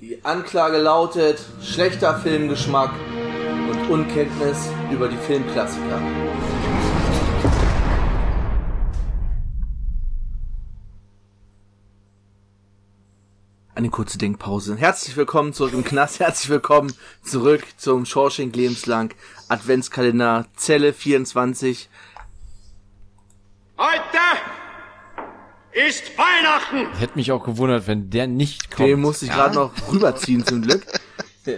Die Anklage lautet schlechter Filmgeschmack und Unkenntnis über die Filmklassiker. Eine kurze Denkpause. Herzlich willkommen zurück im Knast. Herzlich willkommen zurück zum Shawshank Lebenslang Adventskalender Zelle 24. Heute ist Weihnachten. Hätte mich auch gewundert, wenn der nicht kommt. Den musste ich gerade noch rüberziehen zum Glück.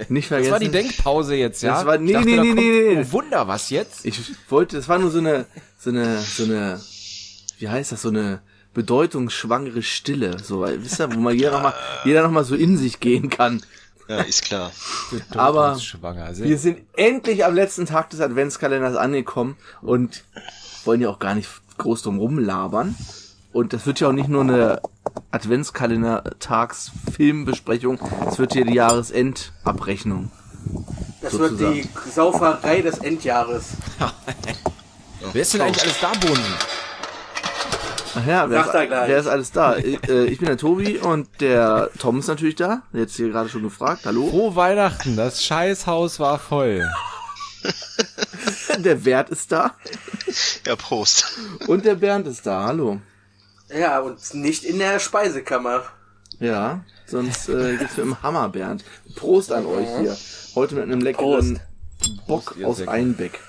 Nicht vergessen. das war die Denkpause jetzt, ja? Das war- nee, Ich dachte, nee, da nee, kommt- nee, nee. Oh, Wunder, was jetzt? Ich wollte, das war nur so eine, so eine, so eine, wie heißt das, so eine bedeutungsschwangere Stille, so, weil, wisst ihr, wo mal jeder noch mal, jeder noch mal so in sich gehen kann. Ja, ist klar. Aber Schwanger. wir sind endlich am letzten Tag des Adventskalenders angekommen und wollen ja auch gar nicht groß drum rumlabern. Und das wird ja auch nicht nur eine Adventskalender-Tags-Filmbesprechung, es wird hier die Jahresendabrechnung. Das sozusagen. wird die Sauferei des Endjahres. Wer ist denn eigentlich alles da, Bohnen? Ach ja, wer er ist, gleich. wer ist alles da? Ich, äh, ich bin der Tobi und der Tom ist natürlich da. Jetzt hier gerade schon gefragt. Hallo. Frohe Weihnachten, das Scheißhaus war voll. Der Wert ist da. Ja, Prost. Und der Bernd ist da. Hallo. Ja, und nicht in der Speisekammer. Ja, sonst äh, gibt's mit dem Hammer, Bernd. Prost an euch hier. Heute mit einem leckeren Bock Prost, aus Säcke. Einbeck.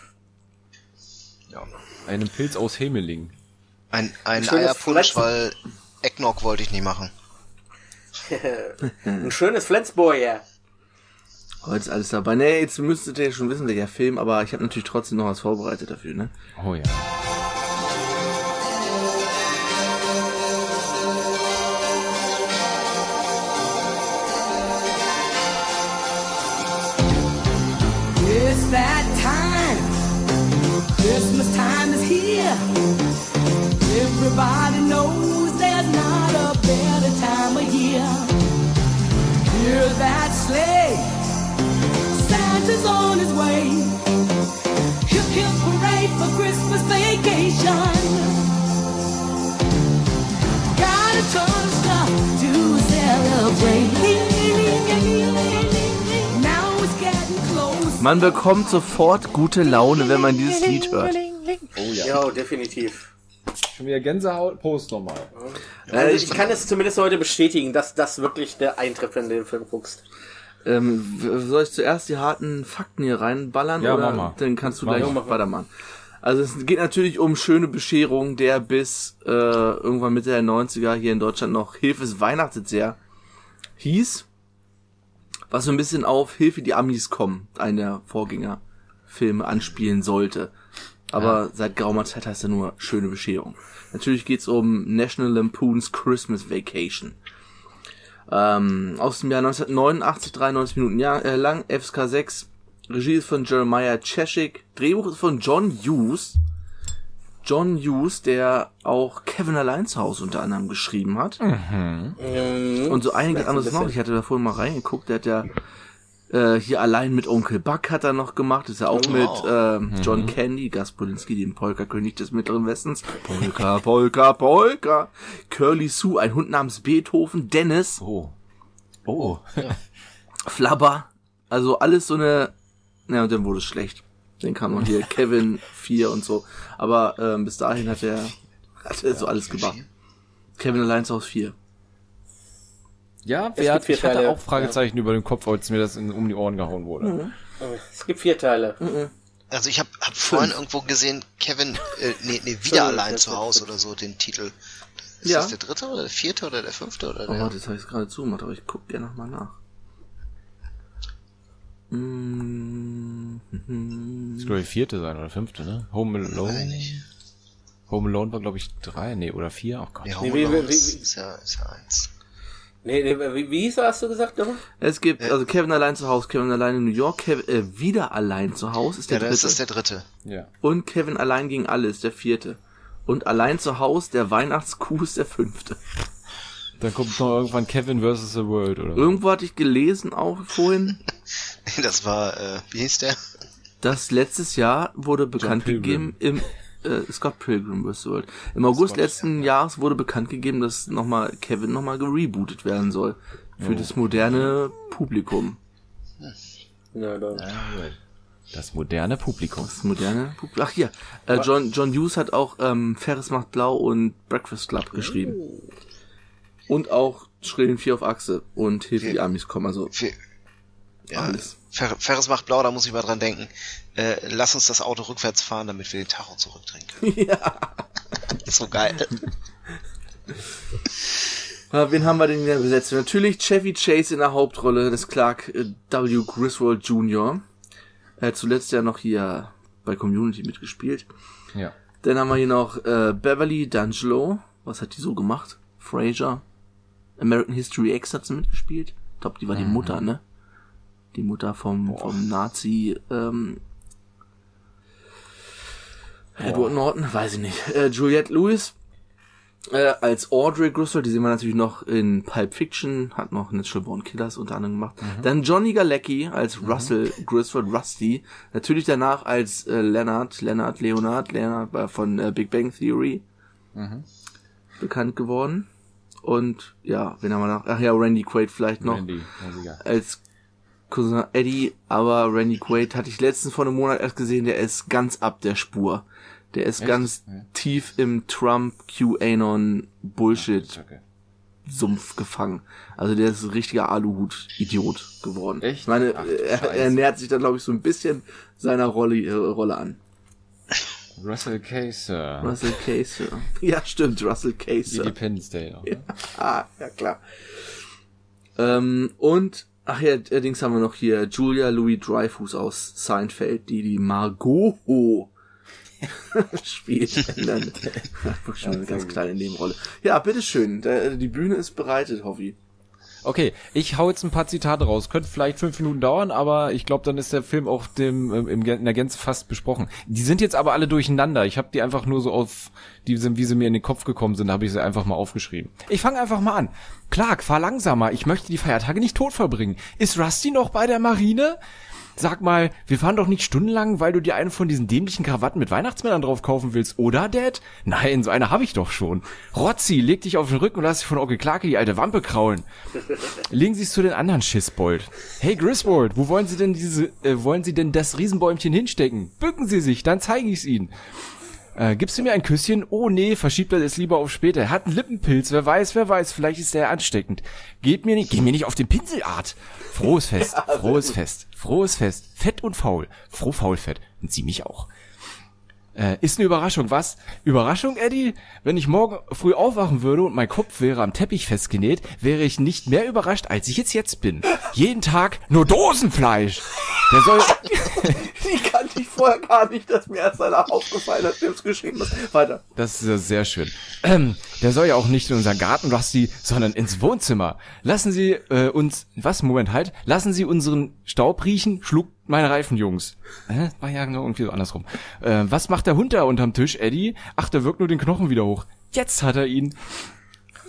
Ja. Einem Pilz aus Hemeling. Ein, ein Schönes Eierpunsch, weil Eggnog wollte ich nie machen. Ein schönes Flensburg, ja. Heute ist alles dabei. Nee, jetzt müsstet ihr ja schon wissen, welcher Film, aber ich habe natürlich trotzdem noch was vorbereitet dafür, ne? Oh ja. Everybody knows there's not a better time of year. Hear that sleigh. Santa's on his way. Hip hip parade for Christmas vacation. Got a ton of stuff to celebrate. Now it's getting close. Man bekommt sofort gute Laune, wenn man dieses Lied hört. Ja, definitiv. Schon wieder Gänsehaut. Prost nochmal. Also ich kann es zumindest heute bestätigen, dass das wirklich der eintrifft, wenn du den Film guckst. Ähm, soll ich zuerst die harten Fakten hier reinballern? Ja, oder mach mal. Dann kannst du Mach gleich weitermachen. Also es geht natürlich um schöne Bescherung, der bis äh, irgendwann Mitte der 90er hier in Deutschland noch Hilfe ist Weihnachtsjahr hieß. Was so ein bisschen auf Hilfe die Amis kommen, einer der Vorgängerfilme anspielen sollte. Aber seit geraumer Zeit heißt er nur schöne Bescherung. Natürlich geht's um National Lampoon's Christmas Vacation. Ähm, aus dem Jahr 1989, 93 Minuten ja, äh, lang, FSK 6. Regie ist von Jeremiah Cheshik. Drehbuch ist von John Hughes. John Hughes, der auch Kevin allein zu Hause unter anderem geschrieben hat. Und so einiges anderes noch. Ich hatte da vorhin mal reingeguckt. Der hat ja äh, hier allein mit Onkel Buck hat er noch gemacht. Das ist ja auch Oh, mit äh, John Candy, Gus Polinski, dem Polka-König des Mittleren Westens. Polka, Polka, Polka. Curly Sue, ein Hund namens Beethoven. Dennis. Oh. Oh. Flabber. Also alles so eine. Ja, und dann wurde es schlecht. Dann kam noch hier Kevin 4 und so. Aber ähm, bis dahin hat er, hat er so alles gemacht. Kevin allein zu Hause 4. Ja, Es wer gibt hat, vier ich hatte Teile, auch Fragezeichen über den Kopf, als mir das in, um die Ohren gehauen wurde. Es gibt vier Teile. Also ich habe hab vorhin irgendwo gesehen, Kevin, äh, nee, nee, wieder allein zu Hause oder so, den Titel. Ist Ja. das der dritte oder der vierte oder der fünfte oder Oh, der? warte, jetzt habe ich es gerade zugemacht, aber ich guck gerne nochmal nach. Mm, Das glaube ich vierte sein oder fünfte, ne? Home Alone. nicht. Home Alone war glaube ich drei, nee, oder vier. Oh Gott. Nee, Nee, Home wie- Alone wie- ist, wie- ist ja, ist ja eins. Nee, nee, wie, wie hieß er, hast du gesagt, nochmal? Es gibt, also Kevin allein zu Hause, Kevin allein in New York, Kevin, äh, wieder allein zu Hause ist der Ja, ist dritte. das der dritte. Ja. Und Kevin allein gegen alle ist der vierte. Und allein zu Hause, der Weihnachtskuh ist der fünfte. Dann kommt noch irgendwann Kevin vs. The World, oder? Irgendwo hatte ich gelesen auch vorhin, Das war, äh, wie hieß der? dass letztes Jahr wurde bekannt gegeben im äh, Scott Pilgrim vs. World. Im August letzten Jahres wurde bekannt gegeben, dass nochmal Kevin nochmal gerebootet werden soll. Für das moderne Publikum. Ja, da. Das moderne Publikum. Das moderne Publikum. Ach hier, äh, John, John Hughes hat auch ähm, Ferris macht blau und Breakfast Club geschrieben. Und auch Schrillen 4 auf Achse und Hilfe die Amis kommen. Also ja, Alles. Fer Ferris macht blau, da muss ich mal dran denken. Äh, lass uns das Auto rückwärts fahren, damit wir den Tacho zurückdrehen können. ja. so geil. Ja, wen haben wir denn in der Besetzung? Natürlich Chevy Chase in der Hauptrolle des Clark äh, W. Griswold Jr. Er hat zuletzt ja noch hier bei Community mitgespielt. Ja. Dann haben wir hier noch äh, Beverly D'Angelo. Was hat die so gemacht? Fraser. American History X hat sie mitgespielt. Ich glaube, die war die Mutter, ne? Die Mutter vom, vom Nazi, ähm, Edward Norton, weiß ich nicht. Äh, Juliette Lewis äh, als Audrey Griswold, die sehen wir natürlich noch in Pulp Fiction, hat noch Natural Born Killers unter anderem gemacht. Dann Johnny Galecki als Russell Griswold, Rusty. Natürlich danach als äh, Leonard, Leonard, Leonard, Leonard war von äh, Big Bang Theory bekannt geworden. Und ja, wen haben wir noch? Ach ja, Randy Quaid vielleicht noch Randy, ja, als Cousin Eddie, aber Randy Quaid hatte ich letztens vor einem Monat erst gesehen, der ist ganz ab der Spur. Der ist ganz Ja. tief im Trump QAnon Bullshit Okay. Sumpf gefangen. Also der ist ein richtiger Aluhut-Idiot geworden. Echt? Ich meine, Ach, er, Scheiße. er nähert sich da glaube ich so ein bisschen seiner Rolle, äh, Rolle an. Russell Case, äh, Russell Case. Ja, stimmt, Russell Case. Independence Day. Noch, ne? Ah, ja klar. Ähm, und, ach ja, allerdings haben wir noch hier Julia Louis Dreyfus aus Seinfeld, die die Margot spielt. Dann, schon eine ganz kleine Nebenrolle. Ja, bitteschön, da, die Bühne ist bereitet, Hoffi. Okay, ich hau jetzt ein paar Zitate raus. Könnte vielleicht fünf Minuten dauern, aber ich glaube, dann ist der Film auch dem, ähm, im, in der Gänze fast besprochen. Die sind jetzt aber alle durcheinander. Ich habe die einfach nur so auf, die sind, wie sie mir in den Kopf gekommen sind, habe ich sie einfach mal aufgeschrieben. Ich fange einfach mal an. Clark, fahr langsamer. Ich möchte die Feiertage nicht tot verbringen. Ist Rusty noch bei der Marine? Sag mal, wir fahren doch nicht stundenlang, weil du dir einen von diesen dämlichen Krawatten mit Weihnachtsmännern drauf kaufen willst, oder, Dad? Nein, so eine habe ich doch schon. Rotzi, leg dich auf den Rücken und lass dich von Onkel Clarke die alte Wampe kraulen. Legen Sie es zu den anderen Schissbold. Hey Griswold, wo wollen Sie denn diese, äh, wollen Sie denn das Riesenbäumchen hinstecken? Bücken Sie sich, dann zeige ich's Ihnen. Äh, gibst du mir ein Küsschen? Oh nee, verschiebt er es lieber auf später. Er hat einen Lippenpilz, wer weiß, wer weiß, vielleicht ist er ansteckend. Geht mir nicht, geh mir nicht auf den Pinselart. Frohes Fest, frohes Fest, frohes Fest, fett und faul, froh faulfett. Und sie mich auch. Äh, ist eine Überraschung, was? Überraschung, Eddie? Wenn ich morgen früh aufwachen würde und mein Kopf wäre am Teppich festgenäht, wäre ich nicht mehr überrascht, als ich jetzt jetzt bin. Jeden Tag nur Dosenfleisch. Der soll, Die kannte ich vorher gar nicht, dass mir erst einer aufgefallen hat, der es geschrieben hat. Weiter. Das ist ja sehr schön. Ähm, der soll ja auch nicht in unseren Garten, Rusty, sondern ins Wohnzimmer. Lassen Sie äh, uns, was, Moment halt, lassen Sie unseren Staub riechen, schlug meine Reifen, Jungs. Hä? War ja irgendwie so andersrum. Äh, was macht der Hund da unterm Tisch, Eddie? Ach, der wirkt nur den Knochen wieder hoch. Jetzt hat er ihn.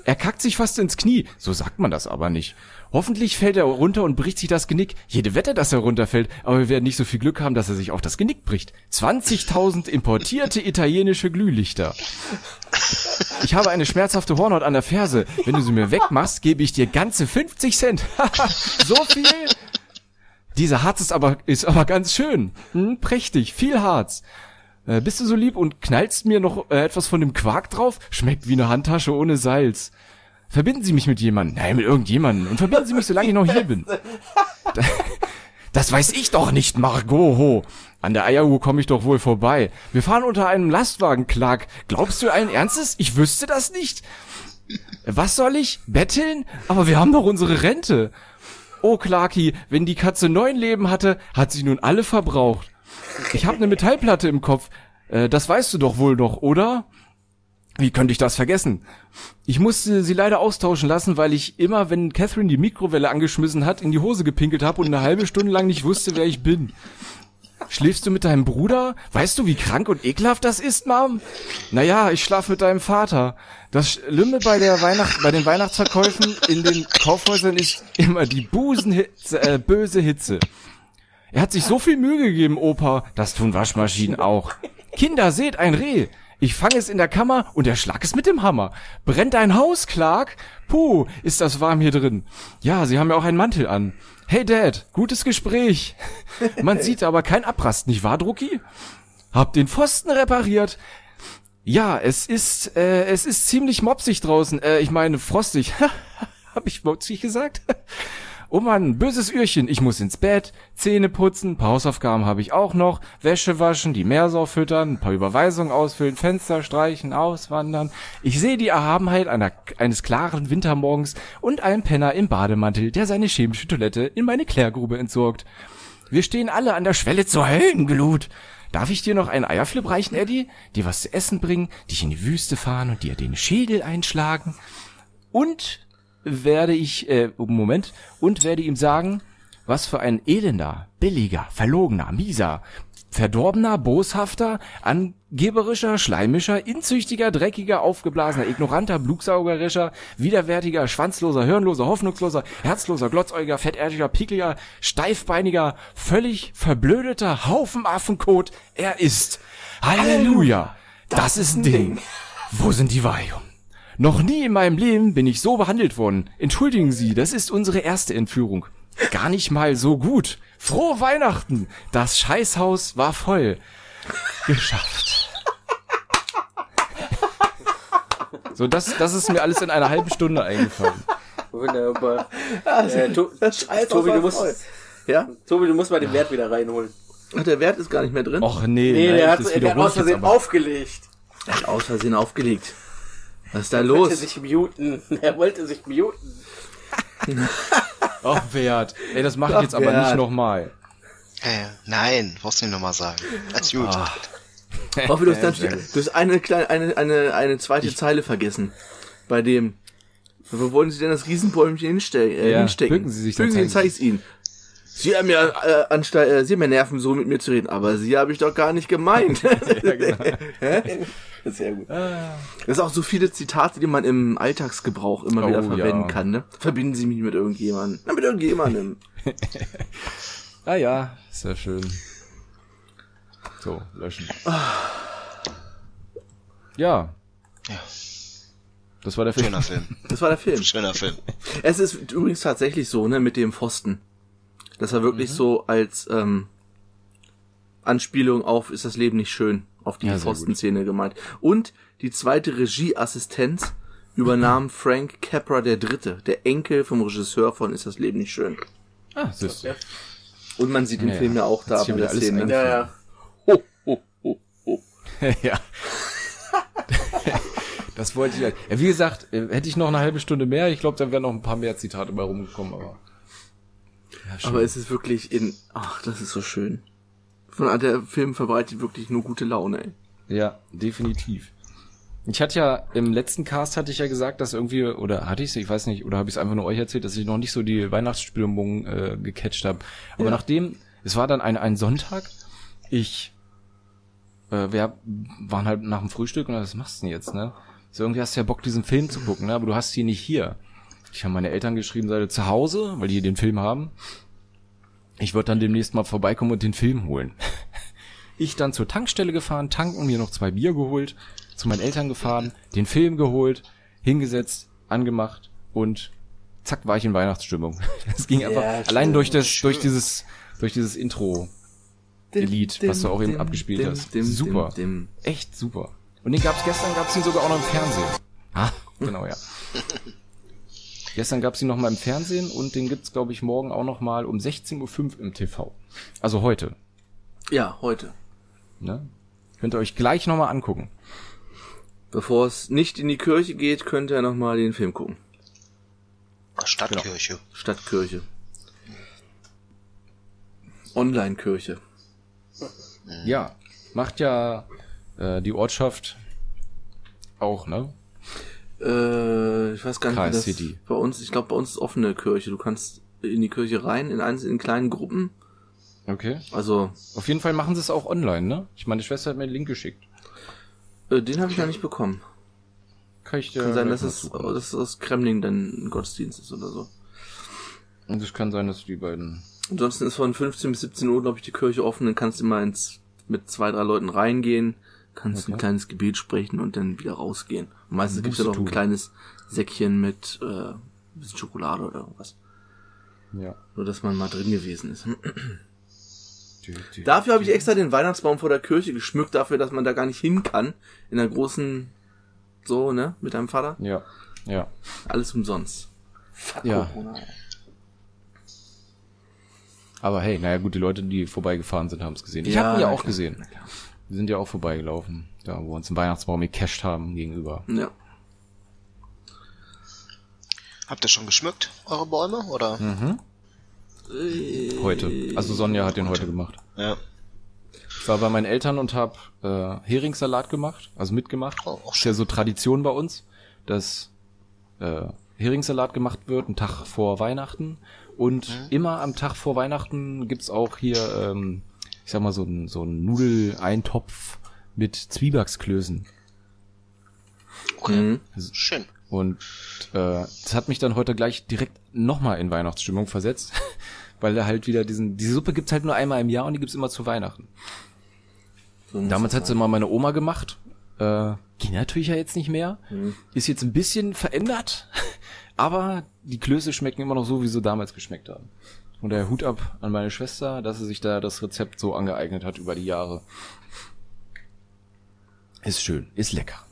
Er kackt sich fast ins Knie. So sagt man das aber nicht. Hoffentlich fällt er runter und bricht sich das Genick. Jede Wette, dass er runterfällt, aber wir werden nicht so viel Glück haben, dass er sich auch das Genick bricht. 20.000 importierte italienische Glühlichter. Ich habe eine schmerzhafte Hornhaut an der Ferse. Wenn du sie mir wegmachst, gebe ich dir ganze 50 Cent. so viel? Dieser Harz ist aber, ist aber ganz schön. Hm, prächtig, viel Harz. Äh, bist du so lieb und knallst mir noch äh, etwas von dem Quark drauf? Schmeckt wie eine Handtasche ohne Salz. Verbinden Sie mich mit jemandem. Nein, mit irgendjemandem. Und verbinden Sie mich, solange ich noch hier bin. Da- Das weiß ich doch nicht, Margot. Ho. An der Eieruhr komme ich doch wohl vorbei. Wir fahren unter einem Lastwagen, Clark. Glaubst du allen Ernstes? Ich wüsste das nicht. Was soll ich? Betteln? Aber wir haben doch unsere Rente. Oh, Clarky, wenn die Katze neun Leben hatte, hat sie nun alle verbraucht. Ich habe eine Metallplatte im Kopf. Äh, das weißt du doch wohl noch, oder? Wie könnte ich das vergessen? Ich musste sie leider austauschen lassen, weil ich immer, wenn Catherine die Mikrowelle angeschmissen hat, in die Hose gepinkelt habe und eine halbe Stunde lang nicht wusste, wer ich bin. Schläfst du mit deinem Bruder? Weißt du, wie krank und ekelhaft das ist, Mom? Naja, ich schlaf mit deinem Vater. Das Schlimme bei der Weihnacht, bei den Weihnachtsverkäufen in den Kaufhäusern ist immer die Busenhitze, äh, böse Hitze. Er hat sich so viel Mühe gegeben, Opa. Das tun Waschmaschinen auch. Kinder, seht ein Reh. Ich fange es in der Kammer und erschlag es mit dem Hammer. Brennt ein Haus, Clark? Puh, ist das warm hier drin. Ja, Sie haben ja auch einen Mantel an. Hey Dad, gutes Gespräch. Man sieht aber kein Abrast, nicht wahr, Drucki? Hab den Pfosten repariert. Ja, es ist, äh, es ist ziemlich mopsig draußen. Äh, ich meine, frostig. Hab ich mopsig gesagt? Oh Mann, böses Öhrchen, ich muss ins Bett, Zähne putzen, paar Hausaufgaben habe ich auch noch, Wäsche waschen, die Meersau füttern, ein paar Überweisungen ausfüllen, Fenster streichen, auswandern. Ich sehe die Erhabenheit einer, eines klaren Wintermorgens und einen Penner im Bademantel, der seine chemische Toilette in meine Klärgrube entsorgt. Wir stehen alle an der Schwelle zur Höllenglut. Darf ich dir noch einen Eierflip reichen, Eddie? Dir was zu essen bringen, dich in die Wüste fahren und dir den Schädel einschlagen? Und werde ich, äh, Moment, und werde ihm sagen, was für ein elender, billiger, verlogener, mieser, verdorbener, boshafter, angeberischer, schleimischer, inzüchtiger, dreckiger, aufgeblasener, ignoranter, blutsaugerischer, widerwärtiger, schwanzloser, hirnloser, hoffnungsloser, herzloser, glotzäugiger, fettärtiger, pickliger, steifbeiniger, völlig verblödeter Haufenaffenkot er ist. Halleluja! Das ist ein Ding. Wo sind die Valium? Noch nie in meinem Leben bin ich so behandelt worden. Entschuldigen Sie, das ist unsere erste Entführung. Gar nicht mal so gut. Frohe Weihnachten! Das Scheißhaus war voll. Geschafft. So, das, das ist mir alles in einer halben Stunde eingefallen. Wunderbar. äh, to Das Scheißhaus Tobi, war du musst, voll. Ja? Tobi, du musst mal den Wert wieder reinholen. Ach, der Wert ist gar nicht mehr drin. Och nee, Nee, nein, der hat, das der hat wiederhole aus Versehen aufgelegt. Er hat aus Versehen aufgelegt. Was ist da Er wollte los? sich muten. Er wollte sich muten. Ach, Wert. Ey, das mache ich Ach, jetzt aber Wert. nicht nochmal. Äh, nein, brauchst du nicht nochmal sagen. Alles gut. Hoffe, du hast, dann, du hast eine kleine, eine, eine, eine zweite Zeile vergessen. Bei dem. Wo wollen Sie denn das Riesenbäumchen hinstellen, äh, Ja, hinstecken? bücken Sie sich, dann Bücken Sie, zeige zeig ich's Ihnen. Sie haben ja äh, anstatt, äh, Sie haben ja Nerven, so mit mir zu reden, aber Sie habe ich doch gar nicht gemeint. Ja, genau. Sehr gut. Das ist auch so viele Zitate, die man im Alltagsgebrauch immer Oh, wieder verwenden ja. kann. Ne? Verbinden Sie mich mit irgendjemandem. Na, mit irgendjemandem. Ah ja, sehr schön. So, löschen. Ja. Ja. Das war der Film. Schöner Film. Das war der Film. Schöner Film. Es ist übrigens tatsächlich so, ne, mit dem Pfosten. Das war wirklich so als ähm, Anspielung auf ist das Leben nicht schön, auf die Ja, Pfostenszene gemeint. Und die zweite Regieassistenz übernahm Frank Capra der Dritte, der Enkel vom Regisseur von Ist das Leben nicht schön. Ah, süß. Und man sieht den Ja, Film ja auch da bei der Szene. Ja, ja. Ho, ho, ho, ho. ja. Das wollte ich. Ja, wie gesagt, äh, hätte ich noch eine halbe Stunde mehr, ich glaube, da wären noch ein paar mehr Zitate bei rumgekommen, aber. Ja. Aber es ist wirklich in, ach, das ist so schön. Von der Film verbreitet wirklich nur gute Laune, ey. Ja, definitiv. Ich hatte ja im letzten Cast hatte ich ja gesagt, dass irgendwie oder hatte ich ich weiß nicht, oder habe ich es einfach nur euch erzählt, dass ich noch nicht so die Weihnachtsstimmung äh, gecatcht habe. Aber Ja. nachdem es war dann ein ein Sonntag, ich äh, wir waren halt nach dem Frühstück und was machst du denn jetzt, ne? So irgendwie hast du ja Bock diesen Film zu gucken, ne? Aber du hast ihn nicht hier. Ich habe meine Eltern geschrieben, seid ihr zu Hause, weil die den Film haben. Ich würde dann demnächst mal vorbeikommen und den Film holen. Ich dann zur Tankstelle gefahren, tanken, mir noch zwei Bier geholt, zu meinen Eltern gefahren, den Film geholt, hingesetzt, angemacht und zack war ich in Weihnachtsstimmung. Es ging einfach allein durch das, durch dieses, durch dieses Intro. Lied, was du auch eben abgespielt hast. Super. dim. Echt super. Und den gab's gestern, gab's ihn sogar auch noch im Fernsehen. Ah, genau, ja. Gestern gab's ihn noch mal im Fernsehen und den gibt's glaube ich morgen auch noch mal um 16.05 Uhr im TV. Also heute, Ja, heute. ne? Könnt ihr euch gleich noch mal angucken. Bevor es nicht in die Kirche geht, könnt ihr noch mal den Film gucken. Stadtkirche. Stadtkirche. Online-Kirche. Ja, macht ja äh, die Ortschaft auch, ne? Äh, ich weiß gar nicht, wie das bei uns, ich glaube, bei uns ist offene Kirche. Du kannst in die Kirche rein, in einzelnen in kleinen Gruppen. Okay. Also, Auf jeden Fall machen sie es auch online, ne? Ich meine, die Schwester hat mir den Link geschickt. äh, den habe ich noch nicht bekommen. Kann ich dir Kann sein, dass es, dass es aus Kremling dann ein Gottesdienst ist oder so. Und es kann sein, dass die beiden. Ansonsten ist von 15 bis 17 Uhr, glaube ich, die Kirche offen. Dann kannst du immer ins, mit zwei, drei Leuten reingehen, kannst ein Okay. kleines Gebet sprechen und dann wieder rausgehen. Und meistens gibt's ja noch ein kleines Säckchen mit äh, ein bisschen Schokolade oder irgendwas. Ja. Nur, dass man mal drin gewesen ist. Dafür habe ich extra den Weihnachtsbaum vor der Kirche geschmückt, dafür, dass man da gar nicht hin kann. In der großen, so, ne, mit deinem Vater. Ja. Ja. Alles umsonst. Fuck Ja. Corona. Aber hey, naja gut, die Leute, die vorbeigefahren sind, haben es gesehen. Ich Ja, habe ihn ja auch klar, gesehen. Wir sind ja auch vorbeigelaufen, da wo wir uns einen Weihnachtsbaum gecached haben gegenüber. Ja. Habt ihr schon geschmückt, eure Bäume? Oder? Hm. Heute. Also Sonja hat den heute gemacht. Ja. Ich war bei meinen Eltern und habe äh, Heringssalat gemacht, also mitgemacht. Oh, auch ist ja so Tradition bei uns, dass äh, Heringssalat gemacht wird, einen Tag vor Weihnachten. Und immer am Tag vor Weihnachten gibt's auch hier, ähm, ich sag mal, so ein so ein Nudeleintopf mit Zwiebacksklößen. Okay. Mhm. Schön. Und äh, das hat mich dann heute gleich direkt nochmal in Weihnachtsstimmung versetzt, weil da halt wieder diesen, diese Suppe gibt's halt nur einmal im Jahr und die gibt's immer zu Weihnachten. So muss Damals das hat sie immer meine Oma gemacht. Äh, ging natürlich ja jetzt nicht mehr. Ist jetzt ein bisschen verändert, aber die Klöße schmecken immer noch so, wie sie damals geschmeckt haben. Und der Hut ab an meine Schwester, dass sie sich da das Rezept so angeeignet hat über die Jahre. Ist schön, ist lecker.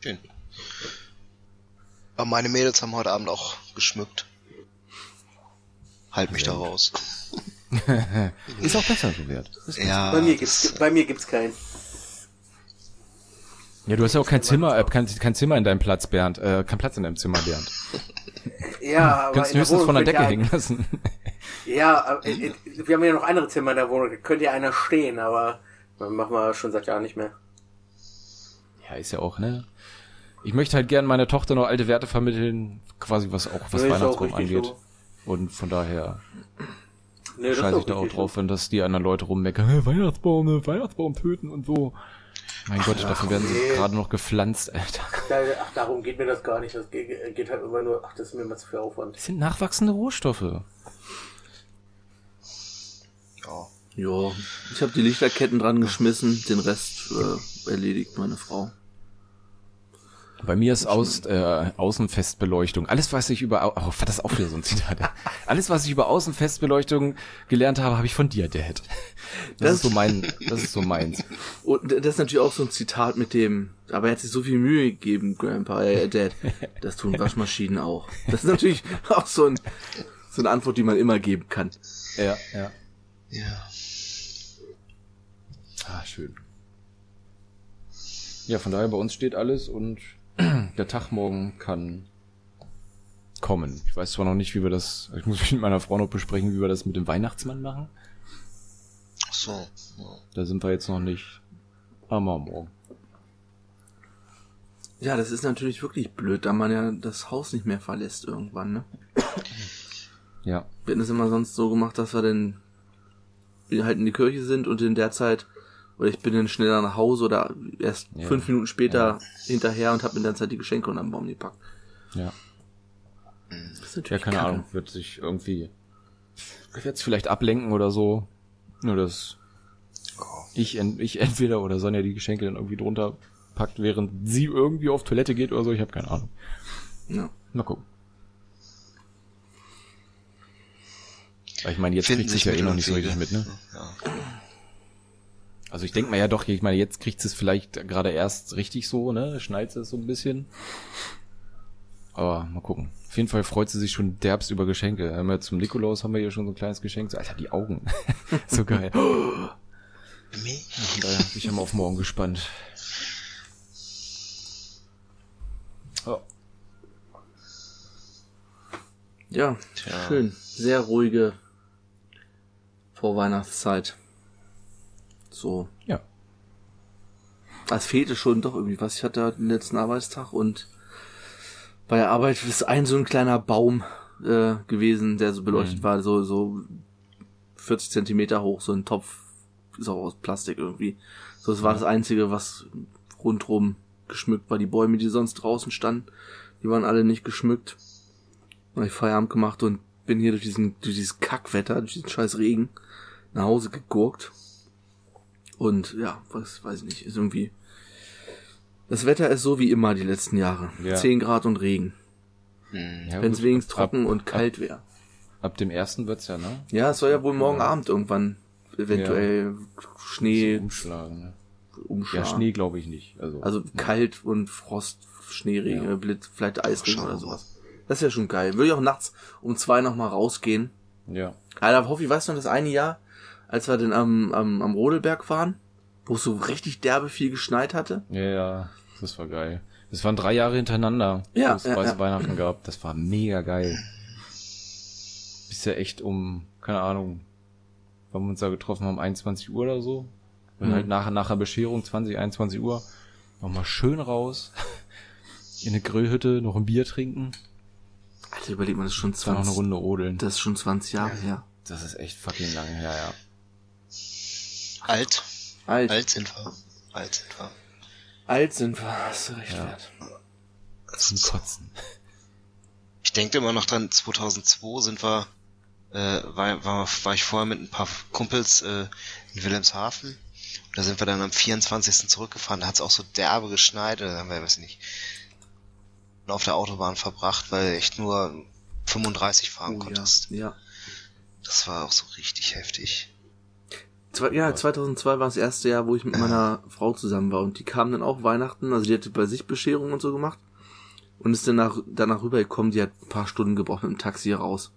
Schön. Aber meine Mädels haben heute Abend auch geschmückt. Halt mich da raus. Ist auch besser so wert. Ja. Bei mir gibt's, bei mir gibt's keinen. Ja, du hast ja auch kein Zimmer, äh, kein, kein Zimmer in deinem Platz, Bernd. Äh, kein Platz in deinem Zimmer, Bernd. Ja, aber in du höchstens von der Decke ja, hängen lassen. Ja, aber, äh, äh, wir haben ja noch andere Zimmer in der Wohnung. Da könnte ja einer stehen, aber machen wir schon seit Jahren nicht mehr. Ja, ist ja auch, ne? Ich möchte halt gern meiner Tochter noch alte Werte vermitteln, quasi was auch was Nee, Weihnachtsbaum angeht. so. Und von daher Nee, scheiße ich da auch drauf, wenn das die anderen Leute rummeckern, "Hä, Weihnachtsbaum, ne, Weihnachtsbaum töten und so. Mein Gott, dafür werden sie nee. gerade noch gepflanzt, Alter. ach, darum geht mir das gar nicht. Das geht, geht halt immer nur, ach, das ist mir immer zu viel Aufwand. Das sind nachwachsende Rohstoffe. Ja. Ja, ich habe die Lichterketten dran geschmissen, den Rest äh, erledigt meine Frau. Bei mir ist aus, äh, Außenfestbeleuchtung. Alles, was ich über, oh, das ist auch wieder so ein Zitat. Alles, was ich über Außenfestbeleuchtung gelernt habe, habe ich von dir, Dad. Das, Das- ist so mein, das ist so meins. Und das ist natürlich auch so ein Zitat mit dem, aber er hat sich so viel Mühe gegeben, Grandpa, äh, Dad. Das tun Waschmaschinen auch. Das ist natürlich auch so, ein, so eine Antwort, die man immer geben kann. Ja, ja. Ja. Ah, schön. Ja, von daher bei uns steht alles und der Tag morgen kann kommen. Ich weiß zwar noch nicht, wie wir das, ich muss mich mit meiner Frau noch besprechen, wie wir das mit dem Weihnachtsmann machen. Ach so. Ja. Da sind wir jetzt noch nicht. Aber morgen. Ja, das ist natürlich wirklich blöd, da man ja das Haus nicht mehr verlässt irgendwann, ne? Ja. Wir hatten es immer sonst so gemacht, dass wir dann halt in die Kirche sind und in der Zeit, oder ich bin dann schneller nach Hause oder erst Ja. fünf Minuten später hinterher und habe in der Zeit die Geschenke unter den Baum gepackt. Ja. Das ist Ja, natürlich keine kacke. Ahnung. Wird sich irgendwie, ich werde es vielleicht ablenken oder so. Nur dass ich, en- ich entweder oder Sonja die Geschenke dann irgendwie drunter packt, während sie irgendwie auf Toilette geht oder so. Ich habe keine Ahnung. Ja. Mal gucken. Aber ich meine, jetzt Finden kriegt sich ja eh noch nicht so richtig mit, ne? Ja. Also ich denke mal ja doch, ich meine, jetzt kriegt sie es vielleicht gerade erst richtig so, ne? Schneit sie es so ein bisschen. Aber mal gucken. Auf jeden Fall freut sie sich schon derbst über Geschenke. Haben wir zum Nikolaus haben wir hier schon so ein kleines Geschenk. So, Alter, die Augen. so geil. Daher bin ich ja mal auf morgen gespannt. Oh. Ja, Tja. schön. Sehr ruhige Vorweihnachtszeit. So. Ja. Es fehlte schon doch irgendwie was. Ich hatte den letzten Arbeitstag und bei der Arbeit ist ein so ein kleiner Baum äh, gewesen, der so beleuchtet war, so, so 40 Zentimeter hoch, so ein Topf, ist auch aus Plastik irgendwie. So, das war das Einzige, was rundrum geschmückt war. Die Bäume, die sonst draußen standen, die waren alle nicht geschmückt. Und hab ich Feierabend gemacht und bin hier durch diesen, durch dieses Kackwetter, durch diesen scheiß Regen nach Hause gegurkt. Und ja, was weiß ich nicht, ist irgendwie. Das Wetter ist so wie immer die letzten Jahre. Ja. 10 Grad und Regen. Ja, Wenn es wenigstens trocken ab, und kalt wäre. Ab dem ersten wird's ja, ne? Ja, es soll ja wohl morgen Abend irgendwann eventuell Schnee Umschlagen, ne? umschlagen. Ja, Schnee glaube ich nicht. Also, Also kalt und Frost, Schneeregen, Ja. Blitz, vielleicht Eisregen oder sowas. Das ist ja schon geil. Würde ich auch nachts um zwei nochmal rausgehen. ja. Alter, Hoffi, weißt du noch das eine Jahr, als wir denn am, am, am Rodelberg waren, wo es so richtig derbe viel geschneit hatte? Ja, ja, das war geil. Das waren drei Jahre hintereinander, Ja, wo es ja, ja. Weihnachten gab. Das war mega geil. Bist ja echt um, keine Ahnung, wann wir uns da getroffen haben, 21 Uhr oder so. Und Mhm. halt nach, nach der Bescherung, 20, 21 Uhr, nochmal schön raus, in eine Grillhütte, noch ein Bier trinken, Alter, überleg mal, das ist schon dann noch eine 20, Runde rodeln. das ist schon 20 Jahre her. Das ist echt fucking lange her, ja. Alt. Alt, alt, Alt sind wir. Alt sind wir. sind wir, hast du recht, Ja. Wert. Zum Kotzen. Ich denke immer noch dran, 2002 sind wir, äh, war, war, war ich vorher mit ein paar Kumpels äh, in Wilhelmshaven. Da sind wir dann am 24. zurückgefahren. Da hat es auch so derbe geschneit. Da haben wir, weiß ich nicht, auf der Autobahn verbracht, weil echt nur 35 fahren Oh, konntest. ja. ja. Das war auch so richtig heftig. Zwei, ja, 2002 war das erste Jahr, wo ich mit meiner Frau zusammen war und die kam dann auch Weihnachten, also die hatte bei sich Bescherung und so gemacht und ist danach, danach rübergekommen, die hat ein paar Stunden gebraucht mit dem Taxi raus.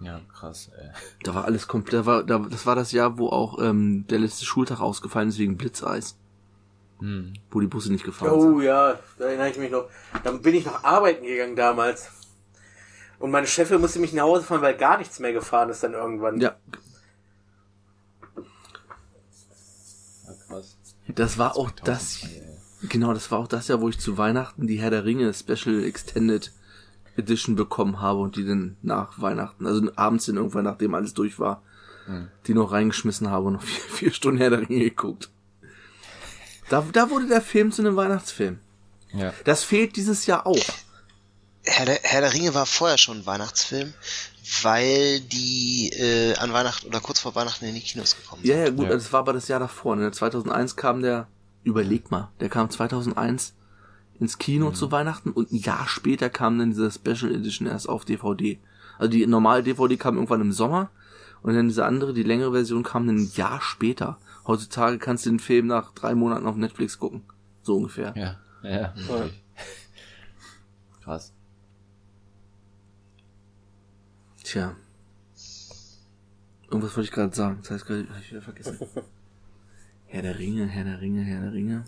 Ja, krass, ey. Da war alles komplett, da war, da, das war das Jahr, wo auch ähm, der letzte Schultag ausgefallen ist wegen Blitzeis, Hm. wo die Busse nicht gefahren sind. Oh ja, da erinnere ich mich noch. Dann bin ich noch arbeiten gegangen damals. Und meine Chefin musste mich nach Hause fahren, weil gar nichts mehr gefahren ist dann irgendwann. Ja, das war auch das, genau, das war auch das Jahr, wo ich zu Weihnachten die Herr der Ringe Special Extended Edition bekommen habe und die dann nach Weihnachten, also abends dann irgendwann, nachdem alles durch war, die noch reingeschmissen habe und noch vier, vier Stunden Herr der Ringe geguckt. Da, da wurde der Film zu einem Weihnachtsfilm. Ja. Das fehlt dieses Jahr auch. Herr der, Herr der Ringe war vorher schon ein Weihnachtsfilm, weil die äh, an Weihnachten oder kurz vor Weihnachten in die Kinos gekommen sind. Ja, ja, gut, Ja. das war aber das Jahr davor. Ne? 2001 kam der, überleg mal, der kam 2001 ins Kino zu Weihnachten und ein Jahr später kam dann diese Special Edition erst auf DVD. Also die normale DVD kam irgendwann im Sommer und dann diese andere, die längere Version kam dann ein Jahr später. Heutzutage kannst du den Film nach drei Monaten auf Netflix gucken. So ungefähr. Ja, ja. wirklich. Krass. Tja. Irgendwas wollte ich gerade sagen. Das heißt gerade, hab ich wieder vergessen. Herr der Ringe, Herr der Ringe, Herr der Ringe.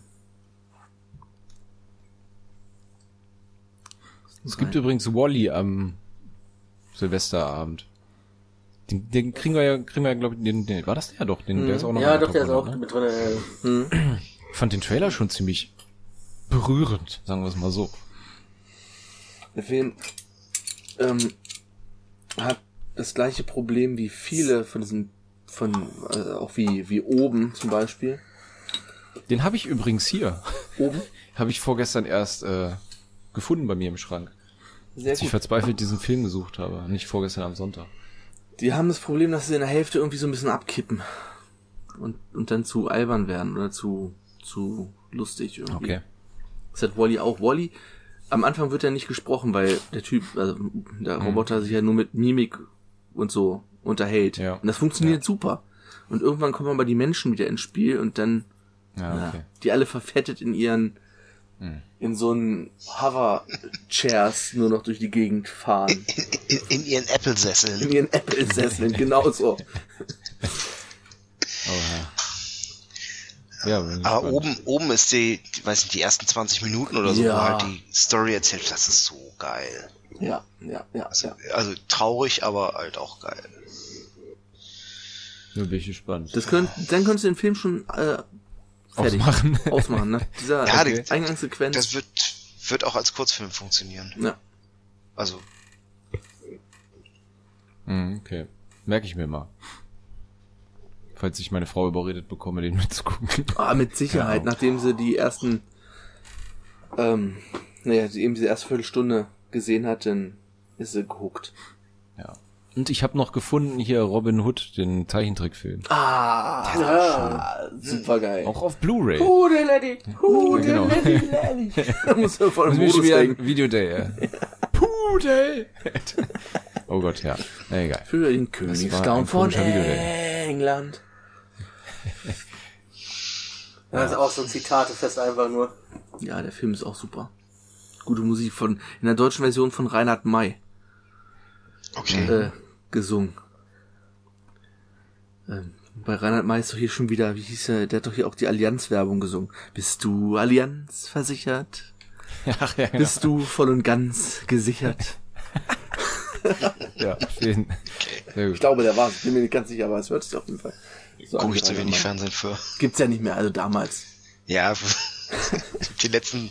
Es gibt übrigens Wally am Silvesterabend. Den, den kriegen wir ja, kriegen wir ja, glaube ich, den, den, war das der doch? Den, der ist auch noch Ja, doch, der ist auch 100, ne? mit drin. Äh, Ich fand den Trailer schon ziemlich berührend, sagen wir es mal so. Der Film ähm, hat das gleiche Problem wie viele von diesen, von, äh, auch wie, wie oben zum Beispiel. Den habe ich übrigens hier. Oben? Habe ich vorgestern erst äh, gefunden bei mir im Schrank. Sehr Als ich gut. verzweifelt diesen Film gesucht habe. Nicht vorgestern am Sonntag. Die haben das Problem, dass sie in der Hälfte irgendwie so ein bisschen abkippen. Und, und dann zu albern werden oder zu, zu lustig irgendwie. Okay. Das hat Wally auch. Wally, am Anfang wird ja nicht gesprochen, weil der Typ, also der Mhm. Roboter sich ja nur mit Mimik und so unterhält. Ja. Und das funktioniert super. Und irgendwann kommen aber die Menschen wieder ins Spiel und dann Ja, Ja, okay. die alle verfettet in ihren in so einen Hover-Chairs nur noch durch die Gegend fahren. In, in ihren In Apple-Sesseln. ihren Apple-Sesseln, genauso. Oh, ja. Ja, Aber oben, oben ist die, die, weiß nicht, die ersten 20 Minuten oder so, Ja. wo halt die Story erzählt, das ist so geil. Ja, ja, ja, ja. Also traurig, aber halt auch geil. Da bin ich gespannt. Das könnt, dann könntest du den Film schon äh, fertig Ausmachen. ausmachen. Ne? Dieser Ja, okay. die- Eingangssequenz. Das wird, wird auch als Kurzfilm funktionieren. ja. Also, Mhm, okay. Merke ich mir mal. Falls ich meine Frau überredet bekomme, den mitzugucken. Ah, mit Sicherheit, Genau. nachdem sie die ersten, ähm, naja, eben diese erste Viertelstunde gesehen hat, dann ist sie gehuckt. Ja. Und ich habe noch gefunden hier Robin Hood, den Zeichentrickfilm. Ah, Ja. super geil. Auch auf Blu-ray. The lady? The Genau. lady? Da muss man voll ein Video Day, ja. Puh Day. oh Gott, ja. Egal. Für den Königsclown von komischer England. Das ist auch so ein Zitatefest einfach nur. Ja, der Film ist auch super. Gute Musik von, in der deutschen Version von Reinhard May, Okay. äh, gesungen. Ähm, bei Reinhard May ist doch hier schon wieder, wie hieß er, der hat doch hier auch die Allianz-Werbung gesungen. Bist du Allianz versichert? Ach, ja, genau. Bist du voll und ganz gesichert? ja, schön. Sehr Ich glaube, der war es. Bin mir nicht ganz sicher, aber es hört sich auf jeden Fall. So Gucke ich zu wenig. Fernsehen für. Gibt's ja nicht mehr, also damals. Ja, die letzten,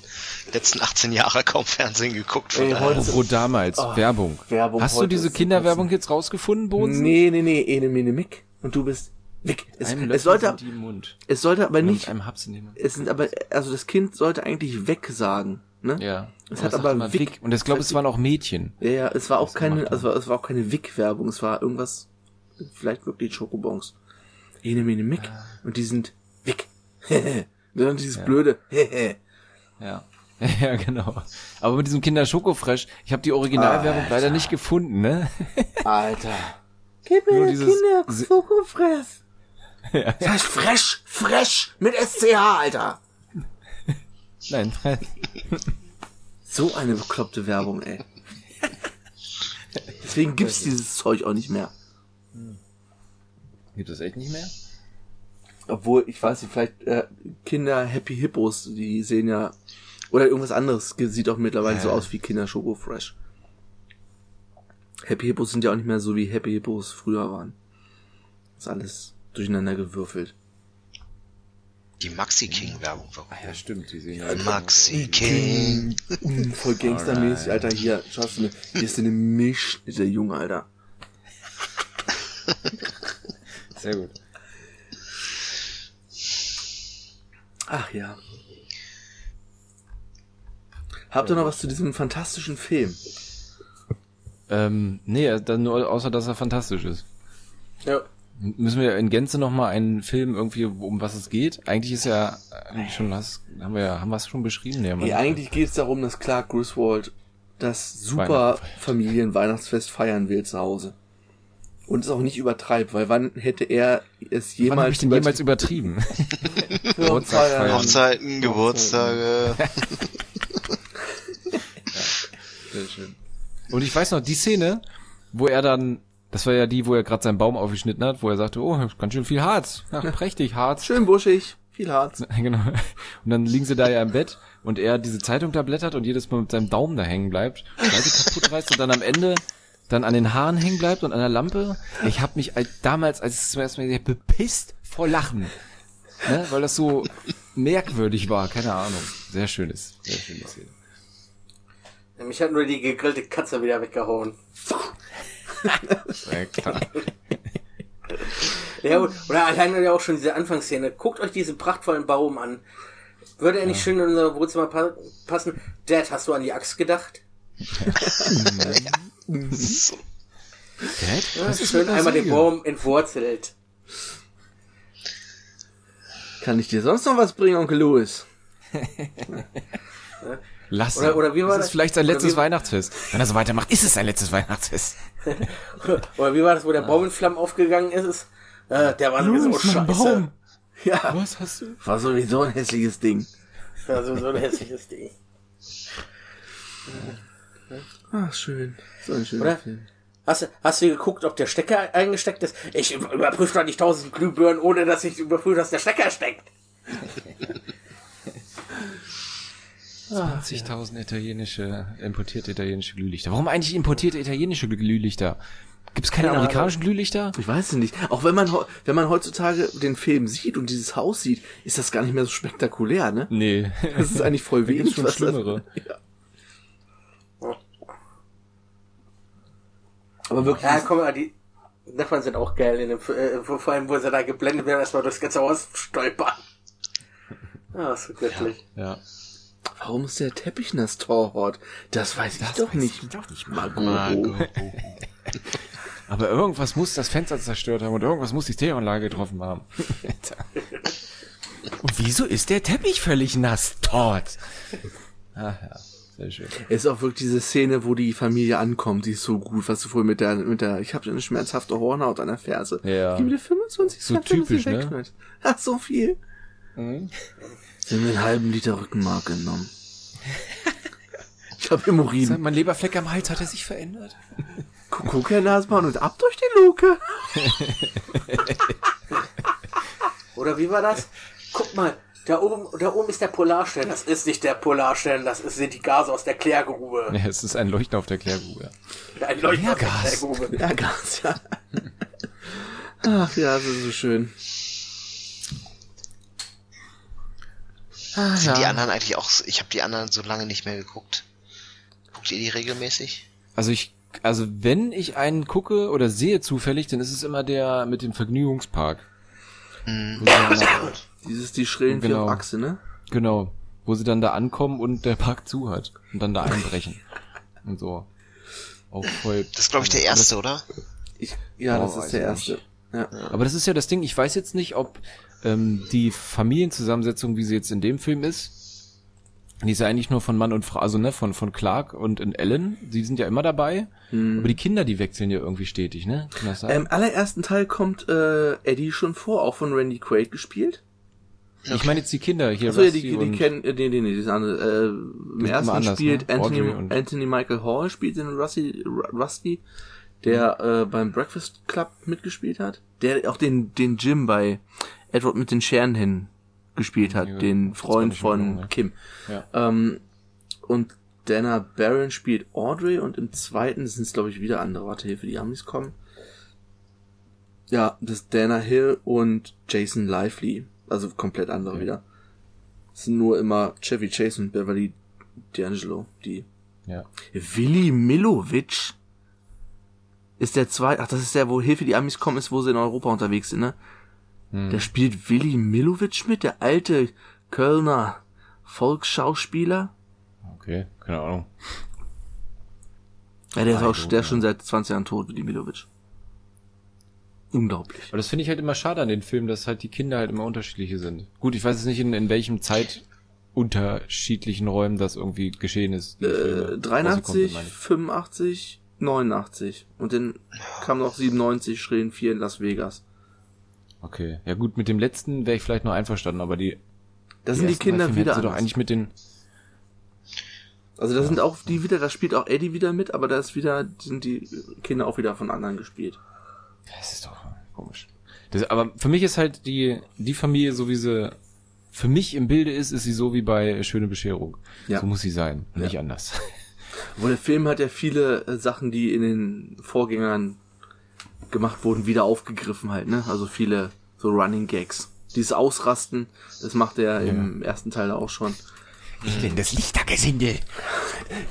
letzten 18 Jahre kaum Fernsehen geguckt. Von Ey, heute- Apropos damals, Werbung. Werbung Hast du diese Kinderwerbung jetzt rausgefunden, Boden? Nee, nee, nee, ene, mene, mick. Und du bist weg. Es, es sollte, die im Mund. es sollte aber Nicht. nicht, Mit einem Haps in den Mund. es sind aber, also das Kind sollte eigentlich weg sagen, ne? Ja. Es hat aber immer Wick- Und ich glaube, es waren auch Mädchen. Ja, ja, es war auch keine, also es war auch keine Wick-Werbung, es war irgendwas, vielleicht wirklich Schokobons. Ene, mene, mick. Ah. Und die sind Wick. Und dann dieses blöde, Ja. Ja, genau. Aber mit diesem Kinder Schokofresh, ich habe die Originalwerbung leider nicht gefunden, ne? Alter. Gib mir dieses- Kinder Si- Schokofress. Das heißt fresh, fresh, mit SCH, Alter. Nein, So eine bekloppte Werbung, ey. Deswegen gibt's dieses Zeug auch nicht mehr. gibt es echt nicht mehr? Obwohl, ich weiß nicht, vielleicht äh, Kinder Happy Hippos, die sehen ja oder irgendwas anderes sieht auch mittlerweile so aus wie Kinder Schoko Fresh. Happy Hippos sind ja auch nicht mehr so wie Happy Hippos früher waren. ist alles durcheinander gewürfelt. Die Maxi King Werbung. Warum? Ja, stimmt, die sehen Maxi King. Mm, voll gangstermäßig, Alter, hier, schaust du mir, hier ist eine Misch, dieser Junge, Alter. Sehr gut. Ach ja. Habt ihr noch was zu diesem fantastischen Film? Ähm, nee, dann nur außer dass er fantastisch ist. Ja. Müssen wir in Gänze noch mal einen Film irgendwie, um was es geht? Eigentlich ist ja äh, schon was, haben wir ja, haben wir es schon beschrieben? Wir Nee, eigentlich geht es darum, dass Clark Griswold das super. Familienweihnachtsfest feiern will zu Hause. Und es auch nicht übertreibt, weil wann hätte er es Wann jemals ich denn jemals übertrieben? Geburtstag. Hochzeiten, Geburtstage. Sehr schön. Und ich weiß noch, die Szene, wo er dann, das war ja die, wo er gerade seinen Baum aufgeschnitten hat, wo er sagte, oh, ganz schön viel Harz. Ach, prächtig, Harz. Schön buschig, viel Harz. Genau. Und dann liegen sie da ja im Bett und er diese Zeitung da blättert und jedes Mal mit seinem Daumen da hängen bleibt, Seite kaputt reißt und dann am Ende dann an den Haaren hängen bleibt und an der Lampe. Ich habe mich als, damals, als ich es zum ersten Mal gesehen habe, bepisst vor Lachen. Ne? Weil das so merkwürdig war, keine Ahnung. Sehr schönes, sehr schönes Szene. Mich hat nur die gegrillte Katze wieder weggehauen. Sehr klar. Ja, oder alleine ja auch schon diese Anfangsszene. Guckt euch diesen prachtvollen Baum an. Würde er nicht schön in unser Wohnzimmer pa passen? Dad, hast du an die Axt gedacht? So. Dad? Ja, schön einmal den? Baum entwurzelt. Kann ich dir sonst noch was bringen, Onkel Louis? Lass Oder- ihn. oder wie war das das? ist vielleicht sein letztes Weihnachtsfest. Wenn er so weitermacht, ist es sein letztes Weihnachtsfest. Oder wie war das, wo der Baum in Flammen aufgegangen ist? Äh, der war sowieso scheiße. Ja, Was hast du? war sowieso ein hässliches Ding. War sowieso ein hässliches Ding. Ach, schön. So ein schöner Oder? Film. Hast, du- hast du geguckt, ob der Stecker eingesteckt ist? Ich überprüfe doch nicht tausend Glühbirnen, ohne dass ich überprüfe, dass der Stecker steckt. 20.000 italienische, importierte italienische Glühlichter. Warum eigentlich importierte italienische Glühlichter? Gibt es keine Keine amerikanischen Glühlichter? Ich weiß es nicht. Auch wenn man, wenn man heutzutage den Film sieht und dieses Haus sieht, ist das gar nicht mehr so spektakulär, ne? Nee. Das ist eigentlich voll wenig. schon was das- schlimmere. Ja. Aber wirklich, Ja, komm mal, die Nachbarn sind auch geil in dem, äh, vor allem, wo sie da geblendet werden, erstmal durchs ganze Haus stolpern. Ah, so göttlich. Ja. Warum ist der Teppich nass Torhort? Das weiß ich doch nicht. doch nicht, Margot. Margot. Aber irgendwas muss das Fenster zerstört haben und irgendwas muss die Stereoanlage getroffen haben. Und wieso ist der Teppich völlig nass? Todd. Ah ja, sehr schön. Es ist auch wirklich diese Szene, wo die Familie ankommt, die ist so gut, was du vorhin mit der, mit der, ich habe eine schmerzhafte Hornhaut an der Ferse. Ja. Gib mir 25 So Cent, wenn du sie typisch, ne? Ach, so viel. Sie haben mir einen halben Liter Rückenmark genommen. Ich habe Hämorrhoiden. Mein Leberfleck am Hals hat er sich verändert. Kuckuck, Herr Nasmann, und ab durch die Luke. Oder wie war das? Guck mal, da oben, da oben ist der Polarstern. Das ist nicht der Polarstern, das ist, sind die Gase aus der Klärgrube. Ja, es ist ein Leuchten auf der Klärgrube. Ein Leuchten aus der Klärgas. Klärgrube. Ja, Gas, ja. Ach ja, das ist so schön. Ah, Sind die ja. anderen eigentlich auch, ich habe die anderen so lange nicht mehr geguckt. Guckt ihr die regelmäßig? Also ich, also wenn ich einen gucke oder sehe zufällig, dann ist es immer der mit dem Vergnügungspark. Hm. Dann, Dieses, die schrillen Genau. genau. Achse, ne? genau. Wo sie dann da ankommen und der Park zu hat. Und dann da einbrechen. und so. Auch voll. Das ist, glaube ich, der erste, oder? Ich, ja, Oh, das ist der erste. Ja. Aber das ist ja das Ding, ich weiß jetzt nicht, ob ähm, die Familienzusammensetzung, wie sie jetzt in dem Film ist, die ist ja eigentlich nur von Mann und Frau, also ne, von, von Clark und in Ellen, die sind ja immer dabei, aber die Kinder, die wechseln ja irgendwie stetig, ne? Kann das sein? Im allerersten Teil kommt äh, Eddie schon vor, auch von Randy Quaid gespielt. ich meine jetzt die Kinder hier, Achso, ja, die, die kennen, äh, nee, nee, nee, die sind andere. Äh, Im ersten anders, spielt ne? Anthony, Anthony Michael Hall spielt den Rusty, Ru- Rusty der Mhm. äh, beim Breakfast Club mitgespielt hat. Der auch den, den Jim bei Edward mit den Scheren hin gespielt hat, Ja, den Freund von ne? Kim. Ja. Ähm, und Dana Barron spielt Audrey und im zweiten sind es, glaube ich, wieder andere. Warte, Hilfe, die Amis kommen. Ja, das ist Dana Hill und Jason Lively. Also komplett andere wieder. Es sind nur immer Chevy Chase und Beverly D'Angelo, die. Ja. Willi Milovic ist der zweite, ach, das ist der, wo Hilfe die Amis kommen, ist, wo sie in Europa unterwegs sind, ne? Der spielt Willi Milovic mit, der alte Kölner Volksschauspieler. Okay, keine Ahnung. Ja, der ist auch, der ist schon seit 20 Jahren tot, Willi Milovic. Unglaublich. Aber das finde ich halt immer schade an den Filmen, dass halt die Kinder halt immer unterschiedliche sind. Gut, ich weiß jetzt nicht, in, in welchem zeitunterschiedlichen Räumen das irgendwie geschehen ist. Äh, rausgekommen 83, sind, meine ich. 85, 89. Und dann kam noch 97, Schrillen 4 in Las Vegas. Okay. Ja gut, mit dem letzten wäre ich vielleicht noch einverstanden, aber die, Da sind die ersten drei Kinder wieder sie doch eigentlich mit den, Also da sind auch die wieder, da spielt auch Eddie wieder mit, aber da ist wieder, sind die Kinder auch wieder von anderen gespielt. das ist doch komisch. Das, aber für mich ist halt die, die Familie, so wie sie für mich im Bilde ist, ist sie so wie bei Schöne Bescherung. Ja. So muss sie sein, Ja. nicht anders. Obwohl der Film hat ja viele äh, Sachen, die in den Vorgängern gemacht wurden, wieder aufgegriffen halt, ne? Also viele so Running Gags. Dieses Ausrasten, das macht er im ersten Teil auch schon. Denn das Lichtergesinde.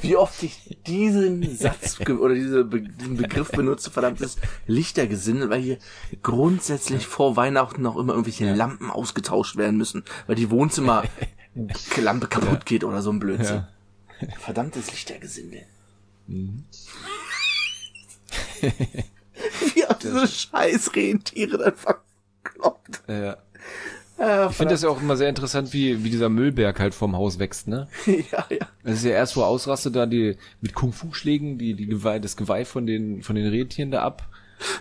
Wie oft ich diesen Satz oder diese Be diesen Begriff benutze, verdammtes Lichtergesindel, weil hier grundsätzlich vor Weihnachten noch immer irgendwelche Lampen ausgetauscht werden müssen, weil die Wohnzimmerlampe kaputt geht oder so ein Blödsinn. Verdammtes Lichtergesindel. Wie auch diese scheiß Rentiere dann verkloppt. Ja. Ja, Ich finde das ja auch immer sehr interessant, wie, wie dieser Müllberg halt vom Haus wächst, ne? ja, ja. Das ist ja erst, wo er ausrastet, da die mit Kung-Fu-Schlägen, die, die Geweih, das Geweih von den, von den Rentieren da ab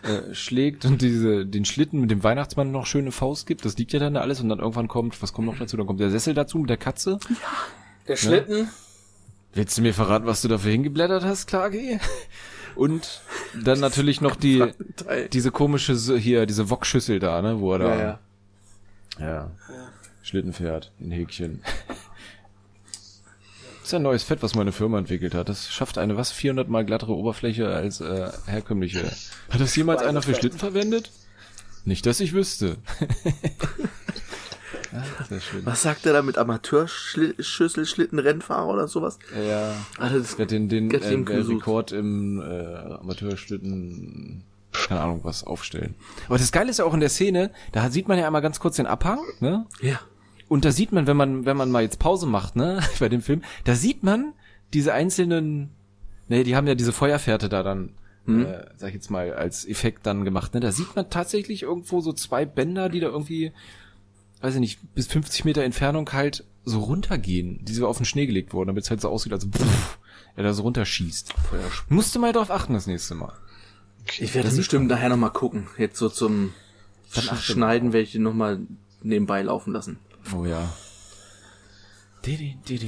äh, schlägt und diese, den Schlitten mit dem Weihnachtsmann noch schöne Faust gibt. Das liegt ja dann da alles und dann irgendwann kommt, was kommt noch dazu? Dann kommt der Sessel dazu mit der Katze. Der Schlitten, Willst du mir verraten, was du dafür hingeblättert hast, Klage? Und dann natürlich noch die, diese komische, hier, diese Wokschüssel da, ne, wo er da, Ja, ja. Ja. Schlittenpferd in Häkchen. Das ist ja ein neues Fett, was meine Firma entwickelt hat. Das schafft eine was 400 mal glattere Oberfläche als äh, herkömmliche. Hat das jemals einer für Schlitten verwendet? Nicht, dass ich wüsste. ja, sehr schön. Was sagt er da mit Amateurschüssel, Schlitten, Rennfahrer oder sowas? Ja, Alter, das hat den, den Get äh. Rekord im äh, Amateurschlitten, keine Ahnung was, aufstellen. Aber das Geile ist ja auch in der Szene, da sieht man ja einmal ganz kurz den Abhang, ne? Ja. Und da sieht man, wenn man, wenn man mal jetzt Pause macht, ne, bei dem Film, da sieht man diese einzelnen, ne, die haben ja diese Feuerfährte da dann äh, sag ich jetzt mal, als Effekt dann gemacht. Ne? Da sieht man tatsächlich irgendwo so zwei Bänder, die da irgendwie, weiß ich nicht, bis 50 Meter Entfernung halt so runtergehen, die so auf den Schnee gelegt wurden, damit es halt so aussieht, als pff, er da so runterschießt. Musste mal drauf achten das nächste Mal. Ich werde bestimmt nachher nochmal gucken. Jetzt so zum Dann Schneiden werde ich nochmal nebenbei laufen lassen. Oh ja.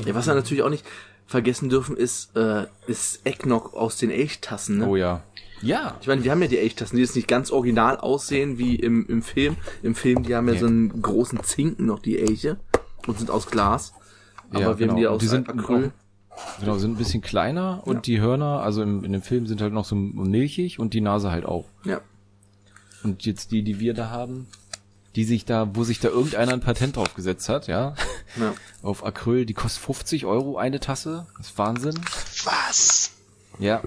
Ja, was wir natürlich auch nicht vergessen dürfen, ist, äh, ist Eggnog aus den Elchtassen. Ne? Oh ja. Ja. Ich meine, wir haben ja die Elchtassen, die jetzt nicht ganz original aussehen wie im, im Film. Im Film, die haben ja Nee. so einen großen Zinken noch, die Elche. Und sind aus Glas. Aber Ja, wir haben die genau. aus Die sind Acryl. Genau, sind ein bisschen kleiner und die Hörner, also im, in dem Film sind halt noch so milchig und die Nase halt auch. Ja. Und jetzt die, die wir da haben, die sich da, wo sich da irgendeiner ein Patent drauf gesetzt hat, ja, ja. auf Acryl, die kostet 50 Euro eine Tasse. Das ist Wahnsinn. Was? Ja.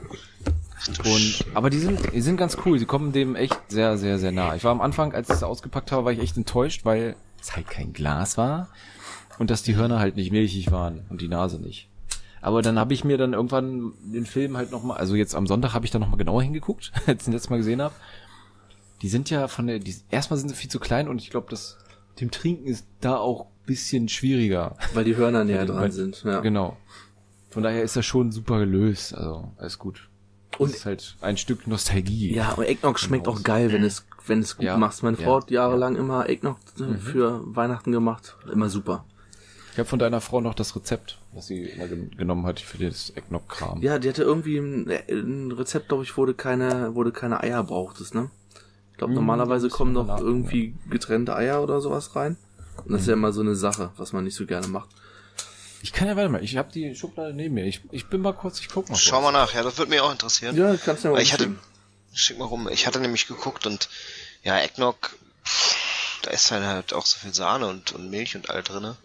Und, aber die sind, die sind ganz cool. Die kommen dem echt sehr, sehr, sehr nah. Ich war am Anfang, als ich es ausgepackt habe, war ich echt enttäuscht, weil es halt kein Glas war und dass die Hörner halt nicht milchig waren und die Nase nicht. Aber dann habe ich mir dann irgendwann den Film halt nochmal, also jetzt am Sonntag habe ich da nochmal genauer hingeguckt, als ich den letztes Mal gesehen habe. Die sind ja von der, die, erstmal sind sie viel zu klein und ich glaube, das dem Trinken ist da auch bisschen schwieriger. Weil die Hörner näher dran sind. Ja. Genau. Von daher ist das schon super gelöst. Also, alles gut. Und Und- ist halt ein Stück Nostalgie. Ja, und Eggnog schmeckt auch geil, wenn es, wenn es gut Ja, machst. Meine ja, Frau hat jahrelang immer Eggnog äh, für Weihnachten gemacht. Immer super. Ich habe von deiner Frau noch das Rezept, was sie immer gen genommen hat für das Eggnog-Kram. Ja, die hatte irgendwie ein, ein Rezept, glaube ich, wo du keine, du keine Eier brauchtest, ne? Ich glaube, Hm, normalerweise kommen nachgucken, irgendwie getrennte Eier oder sowas rein. Und das ist ja Mhm. immer so eine Sache, was man nicht so gerne macht. Ich kann ja, warte mal, ich habe die Schublade neben mir. Ich, ich bin mal kurz, ich guck mal. Schau mal nach, ja, das würde mich auch interessieren. Ja, kannst du ja mal ich hatte, schick mal rum, ich hatte nämlich geguckt und ja, Eggnog, da ist dann halt auch so viel Sahne und, und Milch und all drinne.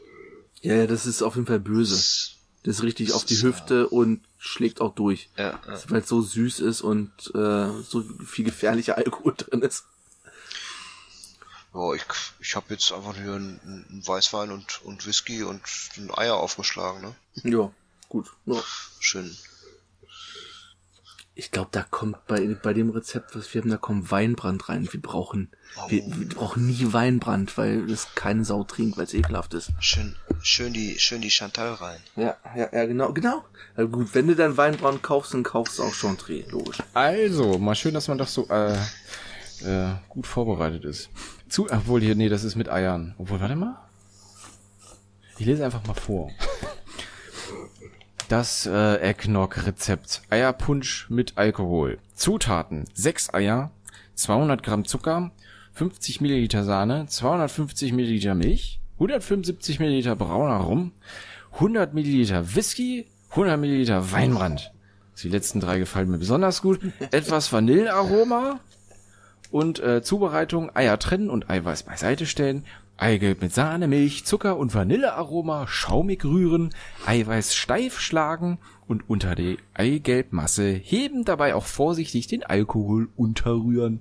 Ja, ja, das ist auf jeden Fall böse. Das, Das ist richtig Das auf die ist, Hüfte und schlägt auch durch. ja, ja. Weil es so süß ist und äh, so viel gefährlicher Alkohol drin ist. Ja, ich, ich habe jetzt einfach hier einen, einen Weißwein und, und Whisky und ein Eier aufgeschlagen, ne? Ja, gut. Ja. Schön. Ich glaube, da kommt bei, bei dem Rezept, was wir haben, da kommt Weinbrand rein. Wir brauchen, wir, wir brauchen nie Weinbrand, weil das keine Sau trinkt, weil es ekelhaft ist. Schön, schön die, schön die Chantal rein. Ja, ja, ja, genau, genau. Also gut, wenn du dann Weinbrand kaufst, dann kaufst du auch Chantre, logisch. Also, mal schön, dass man doch so äh, äh, gut vorbereitet ist. Zu, obwohl hier, nee, das ist mit Eiern. Obwohl, warte mal. Ich lese einfach mal vor. Das äh, Eggnog-Rezept. Eierpunsch mit Alkohol. Zutaten. 6 Eier, 200 Gramm Zucker, 50 Milliliter Sahne, 250 Milliliter Milch, 175 Milliliter brauner Rum, 100 Milliliter Whisky, 100 Milliliter Weinbrand. Die letzten drei gefallen mir besonders gut. Etwas Vanillearoma und äh, Zubereitung Eier trennen und Eiweiß beiseite stellen. Eigelb mit Sahne, Milch, Zucker und Vanillearoma schaumig rühren, Eiweiß steif schlagen und unter die Eigelbmasse heben, dabei auch vorsichtig den Alkohol unterrühren.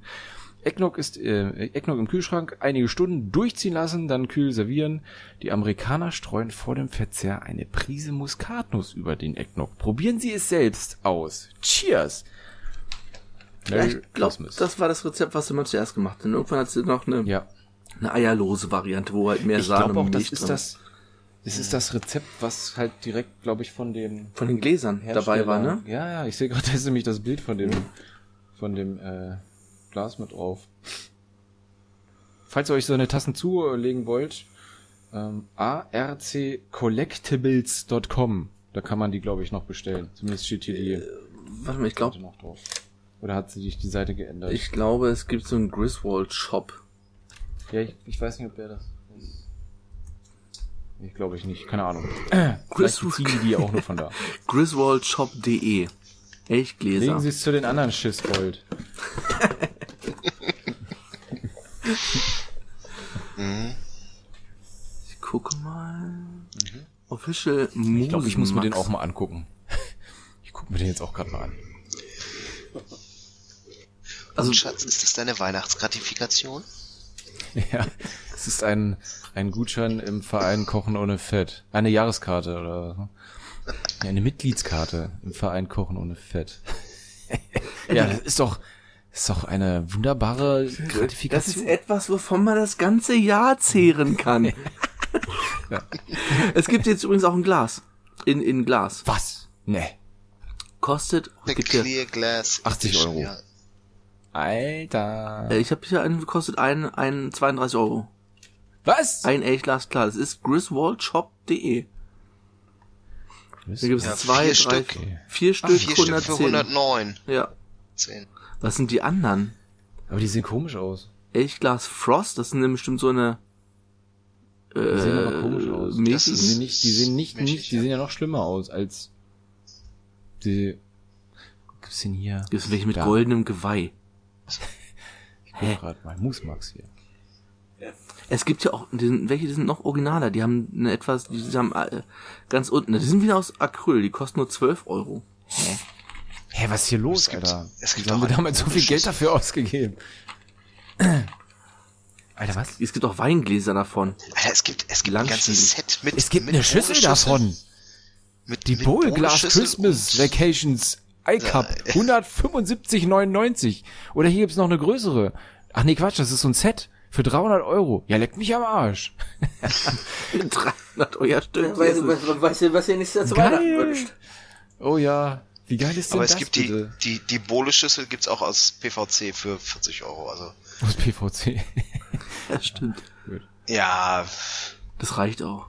Eggnog ist äh, Eggnog im Kühlschrank einige Stunden durchziehen lassen, dann kühl servieren. Die Amerikaner streuen vor dem Verzehr eine Prise Muskatnuss über den Eggnog. Probieren Sie es selbst aus. Cheers! Ja, Merry ich glaube, Christmas. das war das Rezept, was du mal zuerst gemacht hast. Und irgendwann hat sie noch eine, ja. eine eierlose Variante, wo halt mehr Ich Sahne auch, und das Milch ist drin das, das ist das Rezept, was halt direkt, glaube ich, von dem Von den Gläsern dabei war, ne? Ja, ja, ich sehe gerade, da ist nämlich das Bild von dem, von dem äh, Glas mit drauf. Falls ihr euch so eine Tassen zulegen wollt, ähm, arccollectibles.com, da kann man die, glaube ich, noch bestellen. Zumindest steht hier die Warte mal, ich glaube. Oder hat sich die Seite geändert? ich glaube, es gibt so einen Griswold Shop. ja, ich, ich weiß nicht, ob der das ist. Ich glaube ich nicht, keine Ahnung. Griswold- beziehen die auch nur von da. Griswoldshop.de. Elchgläser. Legen Sie es zu den anderen Schissgold. Ich gucke mal. Official Musenmax. Ich glaube, ich muss mir den auch mal angucken. Ich gucke mir den jetzt auch gerade mal an. Also- Und Schatz, ist das deine Weihnachtsgratifikation? Ja, es ist ein, ein Gutschein im Verein Kochen ohne Fett. Eine Jahreskarte oder so. Ja, eine Mitgliedskarte im Verein Kochen ohne Fett. Ja, das ist doch, ist doch eine wunderbare Das ist Gratifikation. etwas, wovon man das ganze Jahr zehren kann. Es gibt jetzt übrigens auch ein Glas. In, in Glas. Was? Nee. Kostet, The gibt ja, Clear Glass 80 Edition, Euro. Ja. Alter. äh, ich habe hier einen, kostet ein, ein 32 Euro. Was? Ein Elchglas, klar. Das ist griswoldshop.de. Da gibt es Ja, zwei, vier drei, Stück. vier Stück, Vier Stück für 110. 109. Ja. 10. Was sind die anderen? Aber die sehen komisch aus. Elchglas Frost, das sind bestimmt so eine Die sehen aber komisch aus. Die sehen nicht, die sehen nicht, nicht, die ja. sehen ja noch schlimmer aus als die. Gibt's denn hier? Gibt es welche mit Da. goldenem Geweih? Ich guck grad mal. Musmax hier. Es gibt ja auch die sind, welche, die sind noch originaler. Die haben eine etwas, die haben äh, ganz unten. Die sind wieder aus Acryl. Die kosten nur 12 Euro. Hä, was ist hier los, Es gibt- Alter? es gibt Wieso haben wir ein damals so viel Geld dafür ausgegeben? Alter, was? Es gibt auch Weingläser davon. Alter, es gibt, es gibt ein Langstiel. ganzes Set mit. Es gibt mit eine Schüssel davon. Mit, Die mit Bowl Christmas Vacations iCup 175,99. Oder hier gibt's noch eine größere. Ach nee, Quatsch, das ist so ein Set für 300 Euro. Ja, leckt mich am Arsch. 300 Euro, ja, stimmt. Weißt du, was, weißt du, was ihr nächstes Jahr zu Geil. Weihnachten wünscht? Oh ja, wie geil ist denn Aber es das gibt die, bitte? die, die Bohle-Schüssel gibt's auch aus PVC für 40 Euro. Also, Aus PVC. Ja, stimmt. ja, Das reicht auch.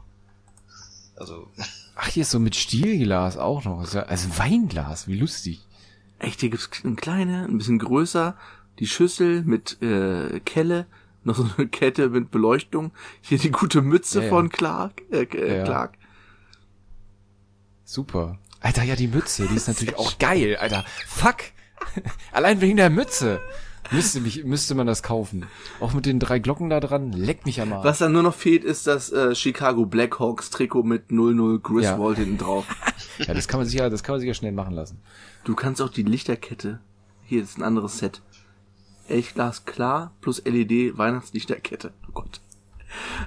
also, Ach, hier ist so mit Stielglas auch noch. Also Weinglas, wie lustig. Echt, hier gibt's eine kleine, ein bisschen größer. Die Schüssel mit äh, Kelle. Noch so eine Kette mit Beleuchtung. Hier die gute Mütze Ja, ja. von Clark. Äh, äh, Ja. Clark. Super. Alter, ja, die Mütze, die ist natürlich auch geil, Alter. Fuck. Allein wegen der Mütze. Müsste, mich, müsste man das kaufen. Auch mit den drei Glocken da dran. Leck mich am Arsch. Was dann nur noch fehlt, ist das äh, Chicago Blackhawks Trikot mit 00 Griswold hinten drauf. Ja, das kann man sich ja, das kann man sich ja schnell machen lassen. Du kannst auch die Lichterkette. Hier ist ein anderes Set. Elchglas klar plus LED Weihnachtslichterkette. Oh Gott.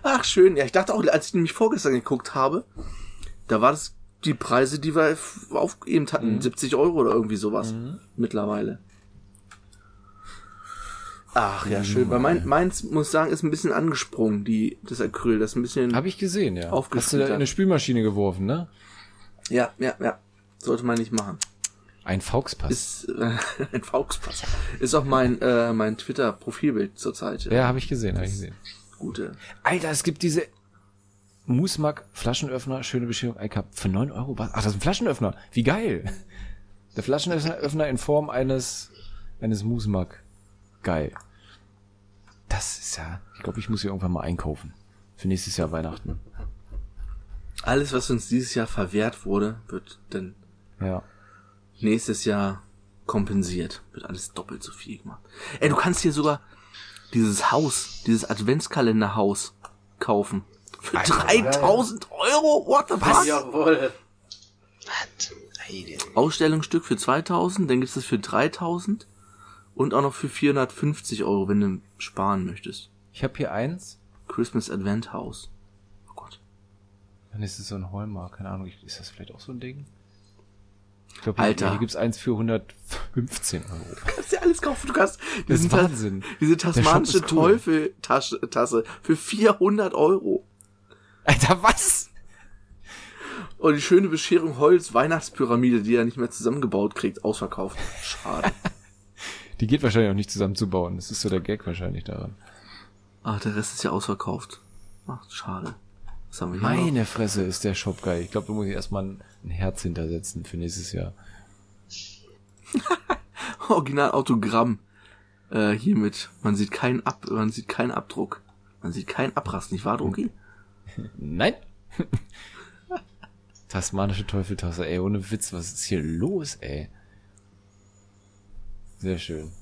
Ach schön. Ja, ich dachte auch, als ich nämlich vorgestern geguckt habe, da war das die Preise, die wir f- aufgegeben hatten. 70 Euro oder irgendwie sowas. Mittlerweile. Ach ja, schön. Weil mein, meins, muss ich sagen, ist ein bisschen angesprungen, die, das Acryl. Das ist ein bisschen. Habe ich gesehen, ja. Hast du da in eine Spülmaschine geworfen, ne? Ja, ja, ja. Sollte man nicht machen. Ein Fauxpass. Ist äh, ein Fauxpass. Ist auch mein, äh, mein Twitter-Profilbild zurzeit. ja, habe ich gesehen, habe ich gesehen. Gute. Alter, es gibt diese Musmak Flaschenöffner, schöne Bescherung, iCup für 9 Euro. Was? Ach, das ist ein Flaschenöffner. Wie geil. Der Flaschenöffner Öffner in Form eines, eines Musmak. Geil. Das ist ja, ich glaube, ich muss hier irgendwann mal einkaufen. Für nächstes Jahr Weihnachten. Alles, was uns dieses Jahr verwehrt wurde, wird dann Ja. nächstes Jahr kompensiert. Wird alles doppelt so viel gemacht. Ey, du kannst hier sogar dieses Haus, dieses Adventskalenderhaus kaufen. Für 3000 Euro? What the fuck? Jawohl. Ausstellungsstück für 2000, dann gibt's das für 3000 und auch noch für 450 Euro, wenn du sparen möchtest. Ich habe hier eins. Christmas Advent House. Oh Gott. Dann ist es so ein Hallmark, keine Ahnung, ist das vielleicht auch so ein Ding? Ich glaube, Alter. hier, gibt's eins für 115 Euro. kannst dir alles kaufen. Du kannst Das ist diesen Ta- Wahnsinn. diese tasmanische cool. Teufel-Tasse für 400 Euro. Alter, was? Und die schöne Bescherung Holz Weihnachtspyramide, die er nicht mehr zusammengebaut kriegt, ausverkauft. Schade. Die geht wahrscheinlich auch nicht zusammenzubauen. Das ist so der Gag wahrscheinlich daran. Ach, der Rest ist ja ausverkauft. Ach, schade. Was haben wir hier Meine Fresse ist der Shop geil. Ich glaube, da muss ich erstmal ein, ein Herz hintersetzen für nächstes Jahr. noch? Original Autogramm. Äh, hiermit. Man sieht keinen Ab, man sieht keinen Abdruck. Man sieht keinen Abrast, nicht wahr, Drucki? Nein! Tasmanische Teufeltasse, ey, ohne Witz, was ist hier los, ey? Sehr schön.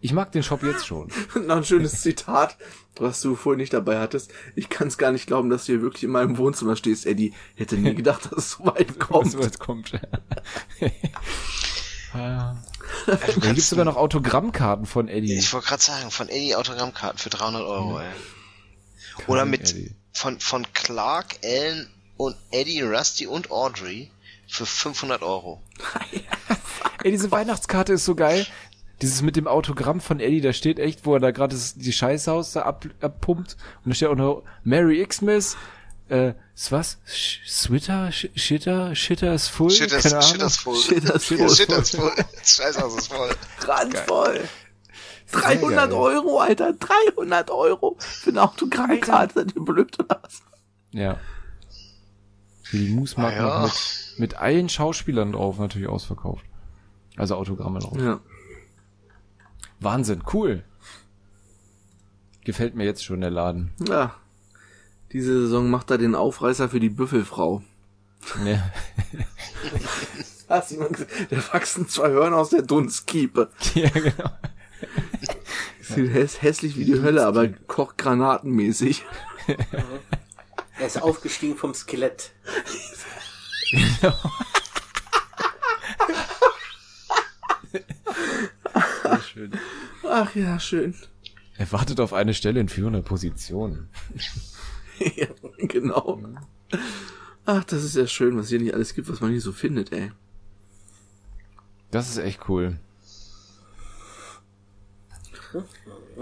Ich mag den Shop jetzt schon. Noch ein schönes Zitat, was du vorhin nicht dabei hattest. Ich kann es gar nicht glauben, dass du hier wirklich in meinem Wohnzimmer stehst, Eddie. Hätte nie gedacht, dass es so weit kommt. So weit kommt. Ah. Da gibt's sogar noch Autogrammkarten von Eddie. Ich wollte gerade sagen, von Eddie Autogrammkarten für 300 Euro, ey. Oder mit Eddie. von, von Clark, Ellen und Eddie, Rusty und Audrey für 500 Euro. Ey, diese Weihnachtskarte ist so geil. Dieses mit dem Autogramm von Eddie, da steht echt, wo er da gerade die Scheißhaus da ab, abpumpt. Und da steht auch noch Merry Xmas. Äh, ist was? Sch Switter? Sch Shitter? Shitter ist full? Shit, das, Keine Ahnung. shit, das voll. Shit, das Shit, voll. Shit, das voll. Scheiße, das ist voll. Randvoll. 300 geil. Euro, Alter. 300 Euro für eine Autogrammkarte. Ihr blöd oder was? Ja. Für die Moosmarken Ah, ja. mit, mit allen Schauspielern drauf natürlich ausverkauft. Also Autogramme drauf. Ja. Wahnsinn, cool. Gefällt mir jetzt schon der Laden. Ja. Diese Saison macht er den Aufreißer für die Büffelfrau. Ja. Hast du mal gesehen? Da wachsen zwei Hörner aus der Dunstkiepe. ja, genau. Sieht häss hässlich wie die Hölle, aber kocht granatenmäßig. Er ist aufgestiegen vom Skelett. Sehr schön. Ach ja, schön. Er wartet auf eine Stelle in führender Position. ja, genau. Ach, das ist ja schön, was hier nicht alles gibt, was man hier so findet, ey. Das ist echt cool.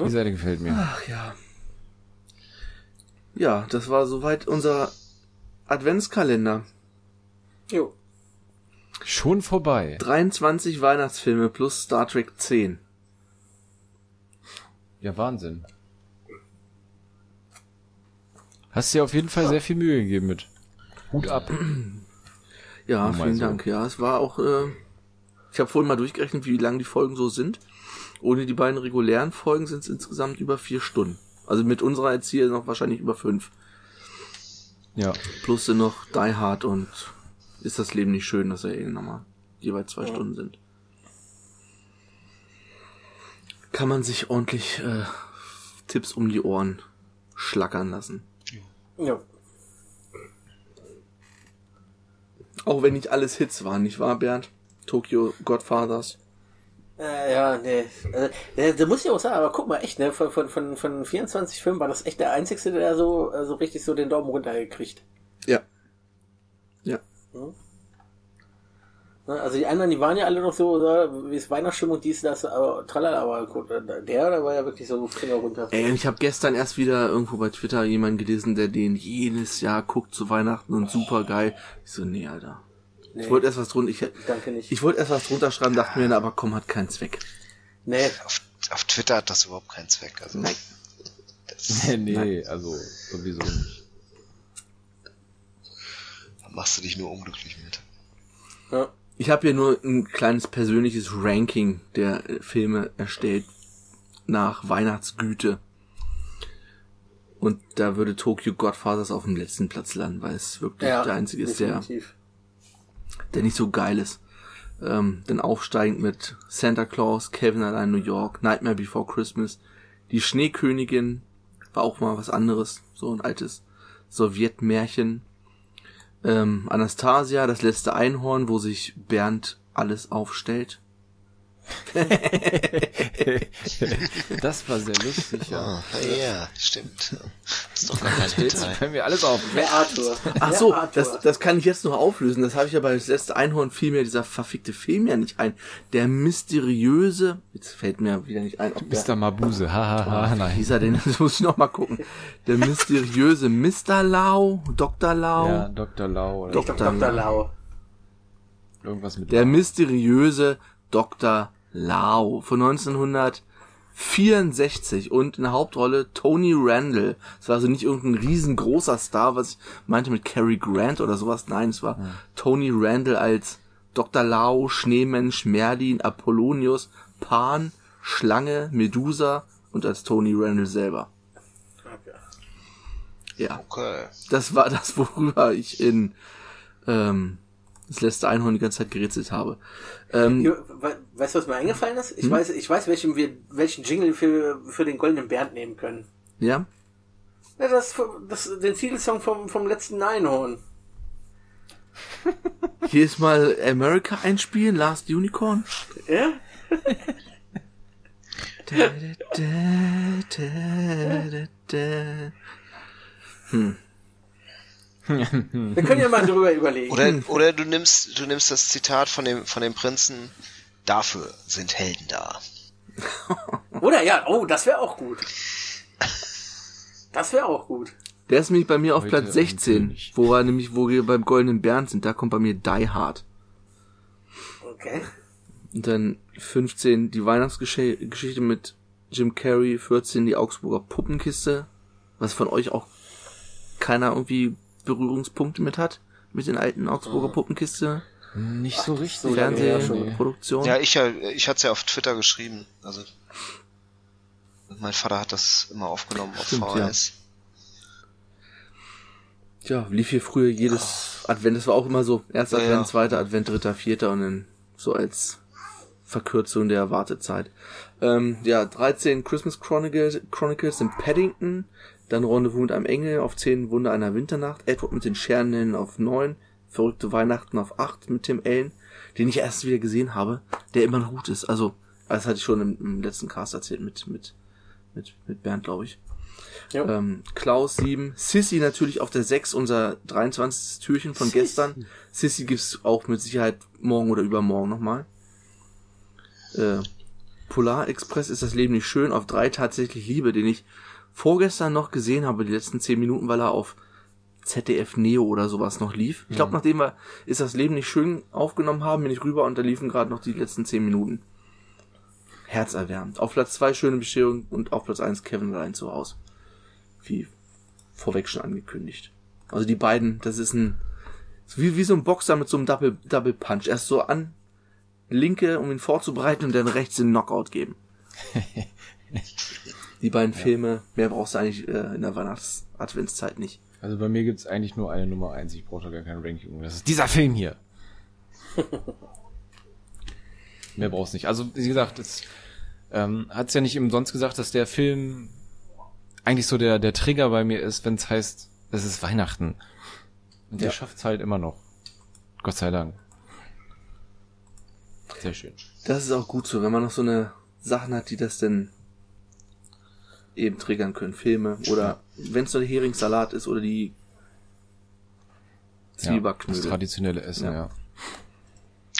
Die Seite gefällt mir. Ach ja. Ja, das war soweit unser Adventskalender. Jo. Schon vorbei. 23 Weihnachtsfilme plus Star Trek 10. Ja, Wahnsinn. Hast dir auf jeden Fall sehr viel Mühe gegeben mit. Hut ab. Ja, mal vielen so. Dank. Ja, es war auch. Äh, ich habe vorhin mal durchgerechnet, wie lang die Folgen so sind. Ohne die beiden regulären Folgen sind es insgesamt über vier Stunden. Also mit unserer jetzt hier noch wahrscheinlich über fünf. Ja. Plus sind noch Die Hard und ist das Leben nicht schön, dass er eh nochmal jeweils zwei Stunden sind. Kann man sich ordentlich äh, Tipps um die Ohren schlackern lassen. Ja. Auch wenn nicht alles Hits waren, nicht wahr, Bernd? Tokyo Godfathers. Äh, ja, nee. Also, äh, da muss ich auch sagen, aber guck mal, echt, ne, von, von, von, von 24 Filmen war das echt der einzigste, der so, äh, so richtig so den Daumen runtergekriegt. Ja. Ja. Ne, Also die anderen, die waren ja alle noch so, so wie es Weihnachtsstimmung, dies, das, aber tralala, aber gut, äh, der, der war ja wirklich so Finger runter. Ey, und ich habe gestern erst wieder irgendwo bei Twitter jemanden gelesen, der den jedes Jahr guckt zu Weihnachten und super geil. Ich so, nee, Alter. Nee, Ich wollte erst was drunter, ich, danke nicht. ich wollte erst was drunter schreiben, dachte mir, aber komm, hat keinen Zweck. nee, Auf, auf Twitter hat das überhaupt keinen Zweck. Also, Nein. das, nee, also sowieso nicht. da machst du dich nur unglücklich mit. ja. Ich habe hier nur ein kleines persönliches Ranking der äh, Filme erstellt nach Weihnachtsgüte. Und da würde Tokyo Godfathers auf dem letzten Platz landen, weil es wirklich ja, der einzige ist, der, der nicht so geil ist. Ähm, dann aufsteigend mit Santa Claus, Kevin allein New York, Nightmare Before Christmas, Die Schneekönigin, war auch mal was anderes, so ein altes Sowjetmärchen. Ähm, Anastasia, das letzte Einhorn, wo sich Bernd alles aufstellt. Das war sehr lustig, ja. Ah, ja, stimmt. ist doch gar kein Hinteil. Können wir alles auf. Wer Arthur? Ach so, Arthur? das, das kann ich jetzt noch auflösen. Das habe ich ja bei das letzte Einhorn fiel mir dieser verfickte Film ja nicht ein. Der mysteriöse, jetzt fällt mir wieder nicht ein, ob der, Mr. Mabuse, hahaha, wie nein. hieß er denn? Das muss ich noch mal gucken. Der mysteriöse Mr. Lau, Dr. Lau, Ja, Dr. Lau oder Dr. Dr. Lau. irgendwas mit der mysteriöse Dr. Lau von 1964 und in der Hauptrolle Tony Randall. Es war also nicht irgendein riesengroßer Star, was ich meinte mit Cary Grant oder sowas. Nein, es war Tony Randall als Dr. Lau, Schneemensch, Merlin, Apollonius, Pan, Schlange, Medusa und als Tony Randall selber. Ja, Okay. das war das, worüber ich in ähm, das letzte Einhorn die ganze Zeit gerätselt habe. Ähm, Jo, we- Weißt du, was mir eingefallen ist? Ich weiß, ich weiß, welchen wir, welchen Jingle für, für den goldenen Bernd nehmen können. ja, Ja, das, das, den Titelsong vom, vom letzten Einhorn. hier ist mal America einspielen, Last Unicorn. Ja? Da, da, da, da. Wir können ja mal drüber überlegen. Oder, oder du nimmst, du nimmst das Zitat von dem, von dem Prinzen, Dafür sind Helden da. Oder ja, oh, das wäre auch gut. Das wäre auch gut. Der ist nämlich bei mir auf Heute Platz ein 16, König. wo wir nämlich, wo wir beim Goldenen Bären sind, da kommt bei mir Die Hard. Okay. Und dann 15 die Weihnachtsgeschichte mit Jim Carrey, 14 die Augsburger Puppenkiste, was von euch auch keiner irgendwie Berührungspunkte mit hat, mit den alten Augsburger Puppenkiste, Nicht so richtig. so. Fernsehproduktion. Ja, ich, ja, ich hatte es ja auf Twitter geschrieben. Also mein Vater hat das immer aufgenommen auf Stimmt, VHS. Ja, lief hier früher jedes Advent, das war auch immer so, erster Ja, Advent, ja. zweiter Advent, dritter, vierter und dann so als Verkürzung der Wartezeit. Ähm, ja, 13 Christmas Chronicles, Chronicles in Paddington, dann Rendezvous mit einem Engel auf 10 Wunder einer Winternacht, Edward mit den Schernen auf 9, Verrückte Weihnachten auf 8 mit Tim Allen, den ich erst wieder gesehen habe, der immer noch gut ist. Also, das hatte ich schon im, im letzten Cast erzählt mit, mit, mit, mit Bernd, glaube ich. Ja. Ähm, Klaus 7. Sissy natürlich auf der 6, unser 23. Türchen von gestern. Sissy gibt's auch mit Sicherheit morgen oder übermorgen nochmal. Äh, Polar Express ist das Leben nicht schön. Auf 3 tatsächlich Liebe, den ich vorgestern noch gesehen habe, die letzten 10 Minuten, weil er auf ZDF Neo oder sowas noch lief. Ich glaube, nachdem wir ist das Leben nicht schön aufgenommen haben, bin ich rüber und da liefen gerade noch die letzten 10 Minuten. Herzerwärmend. Auf Platz 2 schöne Bescherung und auf Platz 1 Kevin allein zu Hause wie vorweg schon angekündigt. Also die beiden, das ist ein wie, wie so ein Boxer mit so einem Double, Double Punch. Erst so an linke, um ihn vorzubereiten und dann rechts den Knockout geben. die beiden Filme, mehr brauchst du eigentlich äh, in der Weihnachts-Adventszeit nicht. Also bei mir gibt's eigentlich nur eine Nummer eins. Ich brauche da gar kein Ranking. Das ist dieser Film hier. Mehr brauchst nicht. Also wie gesagt, es ähm, hat's ja nicht umsonst gesagt, dass der Film eigentlich so der der Trigger bei mir ist, wenn es heißt, es ist Weihnachten. Und der Ja. schafft's halt immer noch. Gott sei Dank. Sehr schön. Das ist auch gut so, wenn man noch so eine Sachen hat, die das denn eben triggern können. Filme oder wenn es nur der Heringssalat ist oder die Ja, das traditionelle Essen, Ja. ja.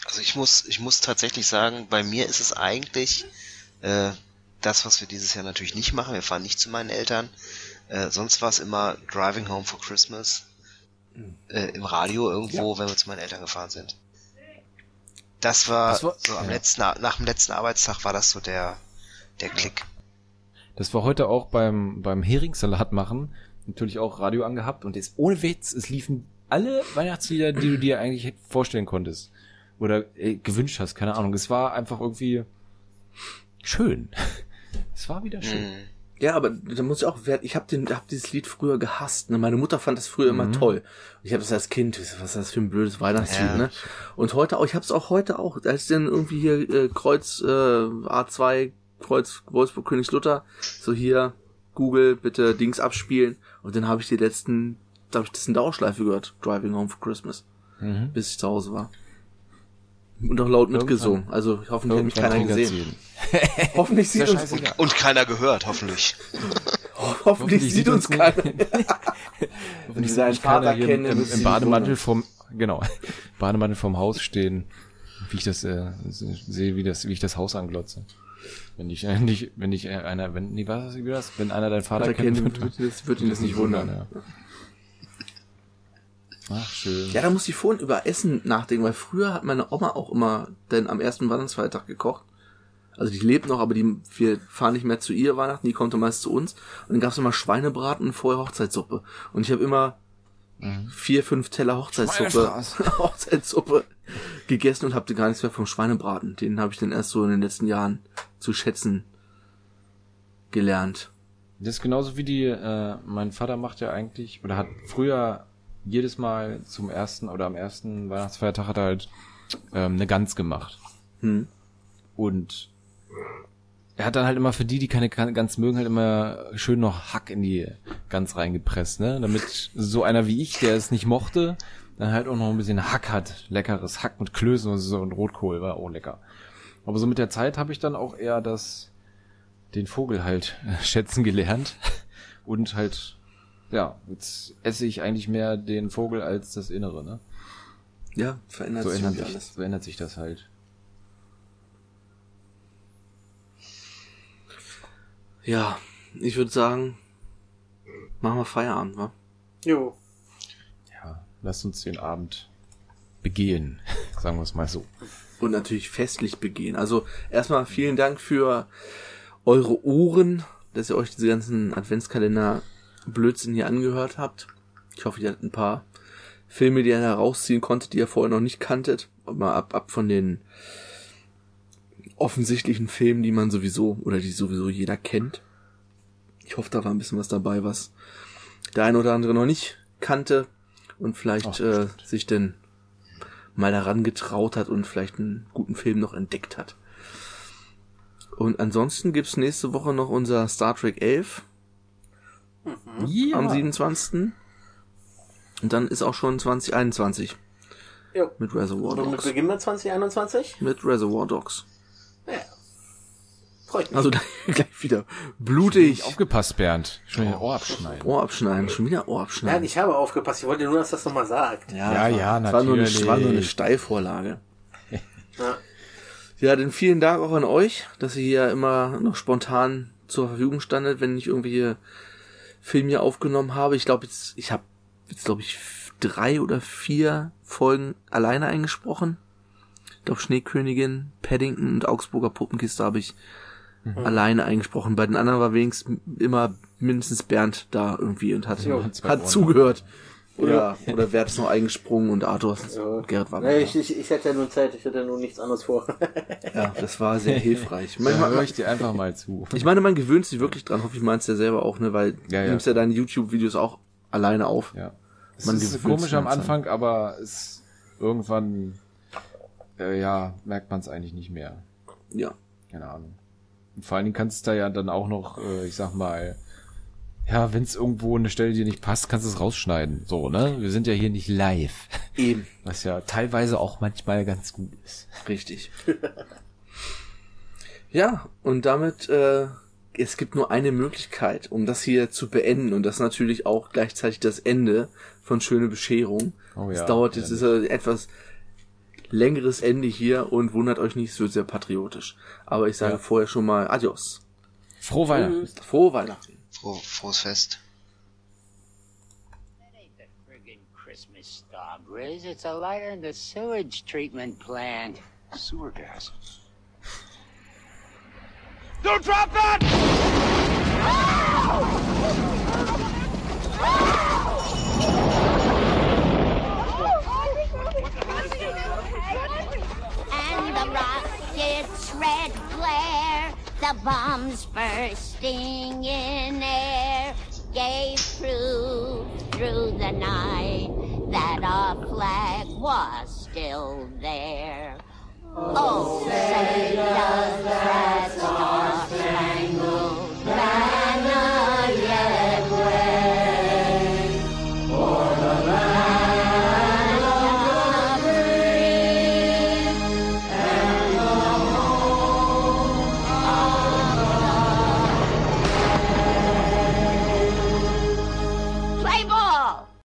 Also ich muss, ich muss tatsächlich sagen, bei mir ist es eigentlich äh, das, was wir dieses Jahr natürlich nicht machen. Wir fahren nicht zu meinen Eltern. Äh, sonst war es immer Driving Home for Christmas äh, im Radio irgendwo, wenn wir zu meinen Eltern gefahren sind. Das war, Das war- so am ja. letzten, nach dem letzten Arbeitstag war das so der der Klick. Das war heute auch beim, beim Heringssalat machen. Natürlich auch Radio angehabt und jetzt ohne Witz, es liefen alle Weihnachtslieder, die du dir eigentlich vorstellen konntest. Oder äh, gewünscht hast, keine Ahnung. Es war einfach irgendwie schön. Es war wieder schön. Hm. Ja, aber da muss ich auch wert, ich habe den hab dieses Lied früher gehasst, ne? Meine Mutter fand das früher immer toll. Ich habe das als Kind, was ist das für ein blödes Weihnachtslied, Ja. ne? Und heute auch, ich habe es auch heute auch, als dann irgendwie hier äh, Kreuz äh, A2 Kreuz Wolfsburg Königslutter, so hier Google bitte Dings abspielen und dann habe ich die letzten, da habe ich das in Dauerschleife gehört, Driving Home for Christmas, Mhm. bis ich zu Hause war. Und auch laut mitgesungen. Also hoffentlich hat mich keiner Irgendwann gesehen. Hoffentlich sieht uns, scheißegal. Und keiner gehört, hoffentlich. hoffentlich sieht uns keiner. Wenn die seinen Vater hier kennen, im, im Bademantel vom, genau, Bademantel vom Haus stehen, wie ich das äh, sehe, wie das, wie ich das Haus anglotze. Wenn ich, wenn ich äh, einer, wenn, nee, was, wie das? Wenn einer deinen Vater kennt, kennt, wird, wird, wird ihn das nicht wundern. ja. Ach, schön. Ja, da muss ich vorhin über Essen nachdenken, weil früher hat meine Oma auch immer denn am ersten Weihnachtsfeiertag gekocht. Also die lebt noch, aber die, wir fahren nicht mehr zu ihr Weihnachten, die kommt dann meist zu uns. Und dann gab's immer Schweinebraten und vorher Hochzeitssuppe. Und ich habe immer vier, fünf Teller Hochzeitssuppe. Hochzeitssuppe gegessen und habe gar nichts mehr vom Schweinebraten. Den habe ich dann erst so in den letzten Jahren zu schätzen gelernt. Das ist genauso wie die, äh, mein Vater macht ja eigentlich, oder hat früher jedes Mal zum ersten oder am ersten Weihnachtsfeiertag hat er halt ähm, eine Gans gemacht. Hm. Und er hat dann halt immer für die, die keine Gans mögen, halt immer schön noch Hack in die Gans reingepresst, ne? Damit so einer wie ich, der es nicht mochte, dann halt auch noch ein bisschen Hack hat. Leckeres Hack mit Klößen und so und Rotkohl war auch lecker. Aber so mit der Zeit habe ich dann auch eher das, den Vogel halt äh, schätzen gelernt. Und halt, ja, jetzt esse ich eigentlich mehr den Vogel als das Innere, ne? Ja, verändert So sich ändert sich, alles. so ändert sich das halt. Ja, ich würde sagen, machen wir Feierabend, wa? Jo. Ja, lasst uns den Abend begehen, sagen wir es mal so. Und natürlich festlich begehen. Also erstmal vielen Dank für eure Ohren, dass ihr euch diese ganzen Adventskalender Blödsinn hier angehört habt. Ich hoffe, ihr hattet ein paar Filme, die ihr herausziehen konntet, die ihr vorher noch nicht kanntet. Mal ab, ab von den offensichtlichen Filmen, die man sowieso oder die sowieso jeder kennt. Ich hoffe, da war ein bisschen was dabei, was der ein oder andere noch nicht kannte und vielleicht Ach, äh, sich denn mal daran getraut hat und vielleicht einen guten Film noch entdeckt hat. Und ansonsten gibt's nächste Woche noch unser Star Trek 11 Ja. am 27. Und dann ist auch schon 2021 Jo. mit Reservoir Womit Dogs. beginnen wir 2021? Mit Reservoir Dogs. Ja. Freut mich. Also gleich wieder blutig. Aufgepasst, Bernd. Schon den Ohr abschneiden. Ohr abschneiden, schon wieder Ohr Nein, abschneiden. ich habe aufgepasst. Ich wollte nur, dass das nochmal sagt. Ja, ja, es war nur eine, natürlich. war nur eine Steilvorlage. Ja. Ja, dann vielen Dank auch an euch, dass ihr hier immer noch spontan zur Verfügung standet, wenn ich irgendwelche Filme hier aufgenommen habe. Ich glaube jetzt, ich habe jetzt glaube ich drei oder vier Folgen alleine eingesprochen. Ich glaube Schneekönigin, Paddington und Augsburger Puppenkiste habe ich alleine eingesprochen. Bei den anderen war wenigstens immer mindestens Bernd da irgendwie und hat, zwei hat zugehört. Oder, oder wer hat es noch eingesprungen und Arthur, Gerrit war Nee, ich, ich, ich hatte ja nur Zeit, ich hatte nur nichts anderes vor. Ja, das war sehr hilfreich. Manchmal, höre ich dir einfach mal zu. ich meine, man gewöhnt sich wirklich dran. Hoffe ich, meinst ja selber auch, ne? Weil Ja, du ja. nimmst ja deine YouTube-Videos auch alleine auf. Ja. Es Man ist komisch am. Anfang, aber es irgendwann äh, ja, merkt man es eigentlich nicht mehr. Ja. Keine Ahnung. Und vor allen Dingen kannst du da ja dann auch noch, äh, ich sag mal, ja, wenn es irgendwo eine Stelle dir nicht passt, kannst du es rausschneiden. So, ne? Wir sind ja hier nicht live. Eben. Was ja teilweise auch manchmal ganz gut ist. Richtig. ja, und damit, äh, es gibt nur eine Möglichkeit, um das hier zu beenden. Und das ist natürlich auch gleichzeitig das Ende von Schöne Bescherung. Oh es ja, dauert jetzt ist etwas längeres Ende hier und wundert euch nicht, es wird sehr patriotisch. Aber ich sage Ja. vorher schon mal Adios. Frohe Weihnachten. Frohe Weihnachten. Froh, frohes Fest. ain't the friggin' Christmas star, Grizz. It's a lighter in the sewage treatment plant. Sewer gas. Don't drop that! The rocket's red glare, the bombs bursting in air, gave proof through the night that our flag was still there. Oh, say does that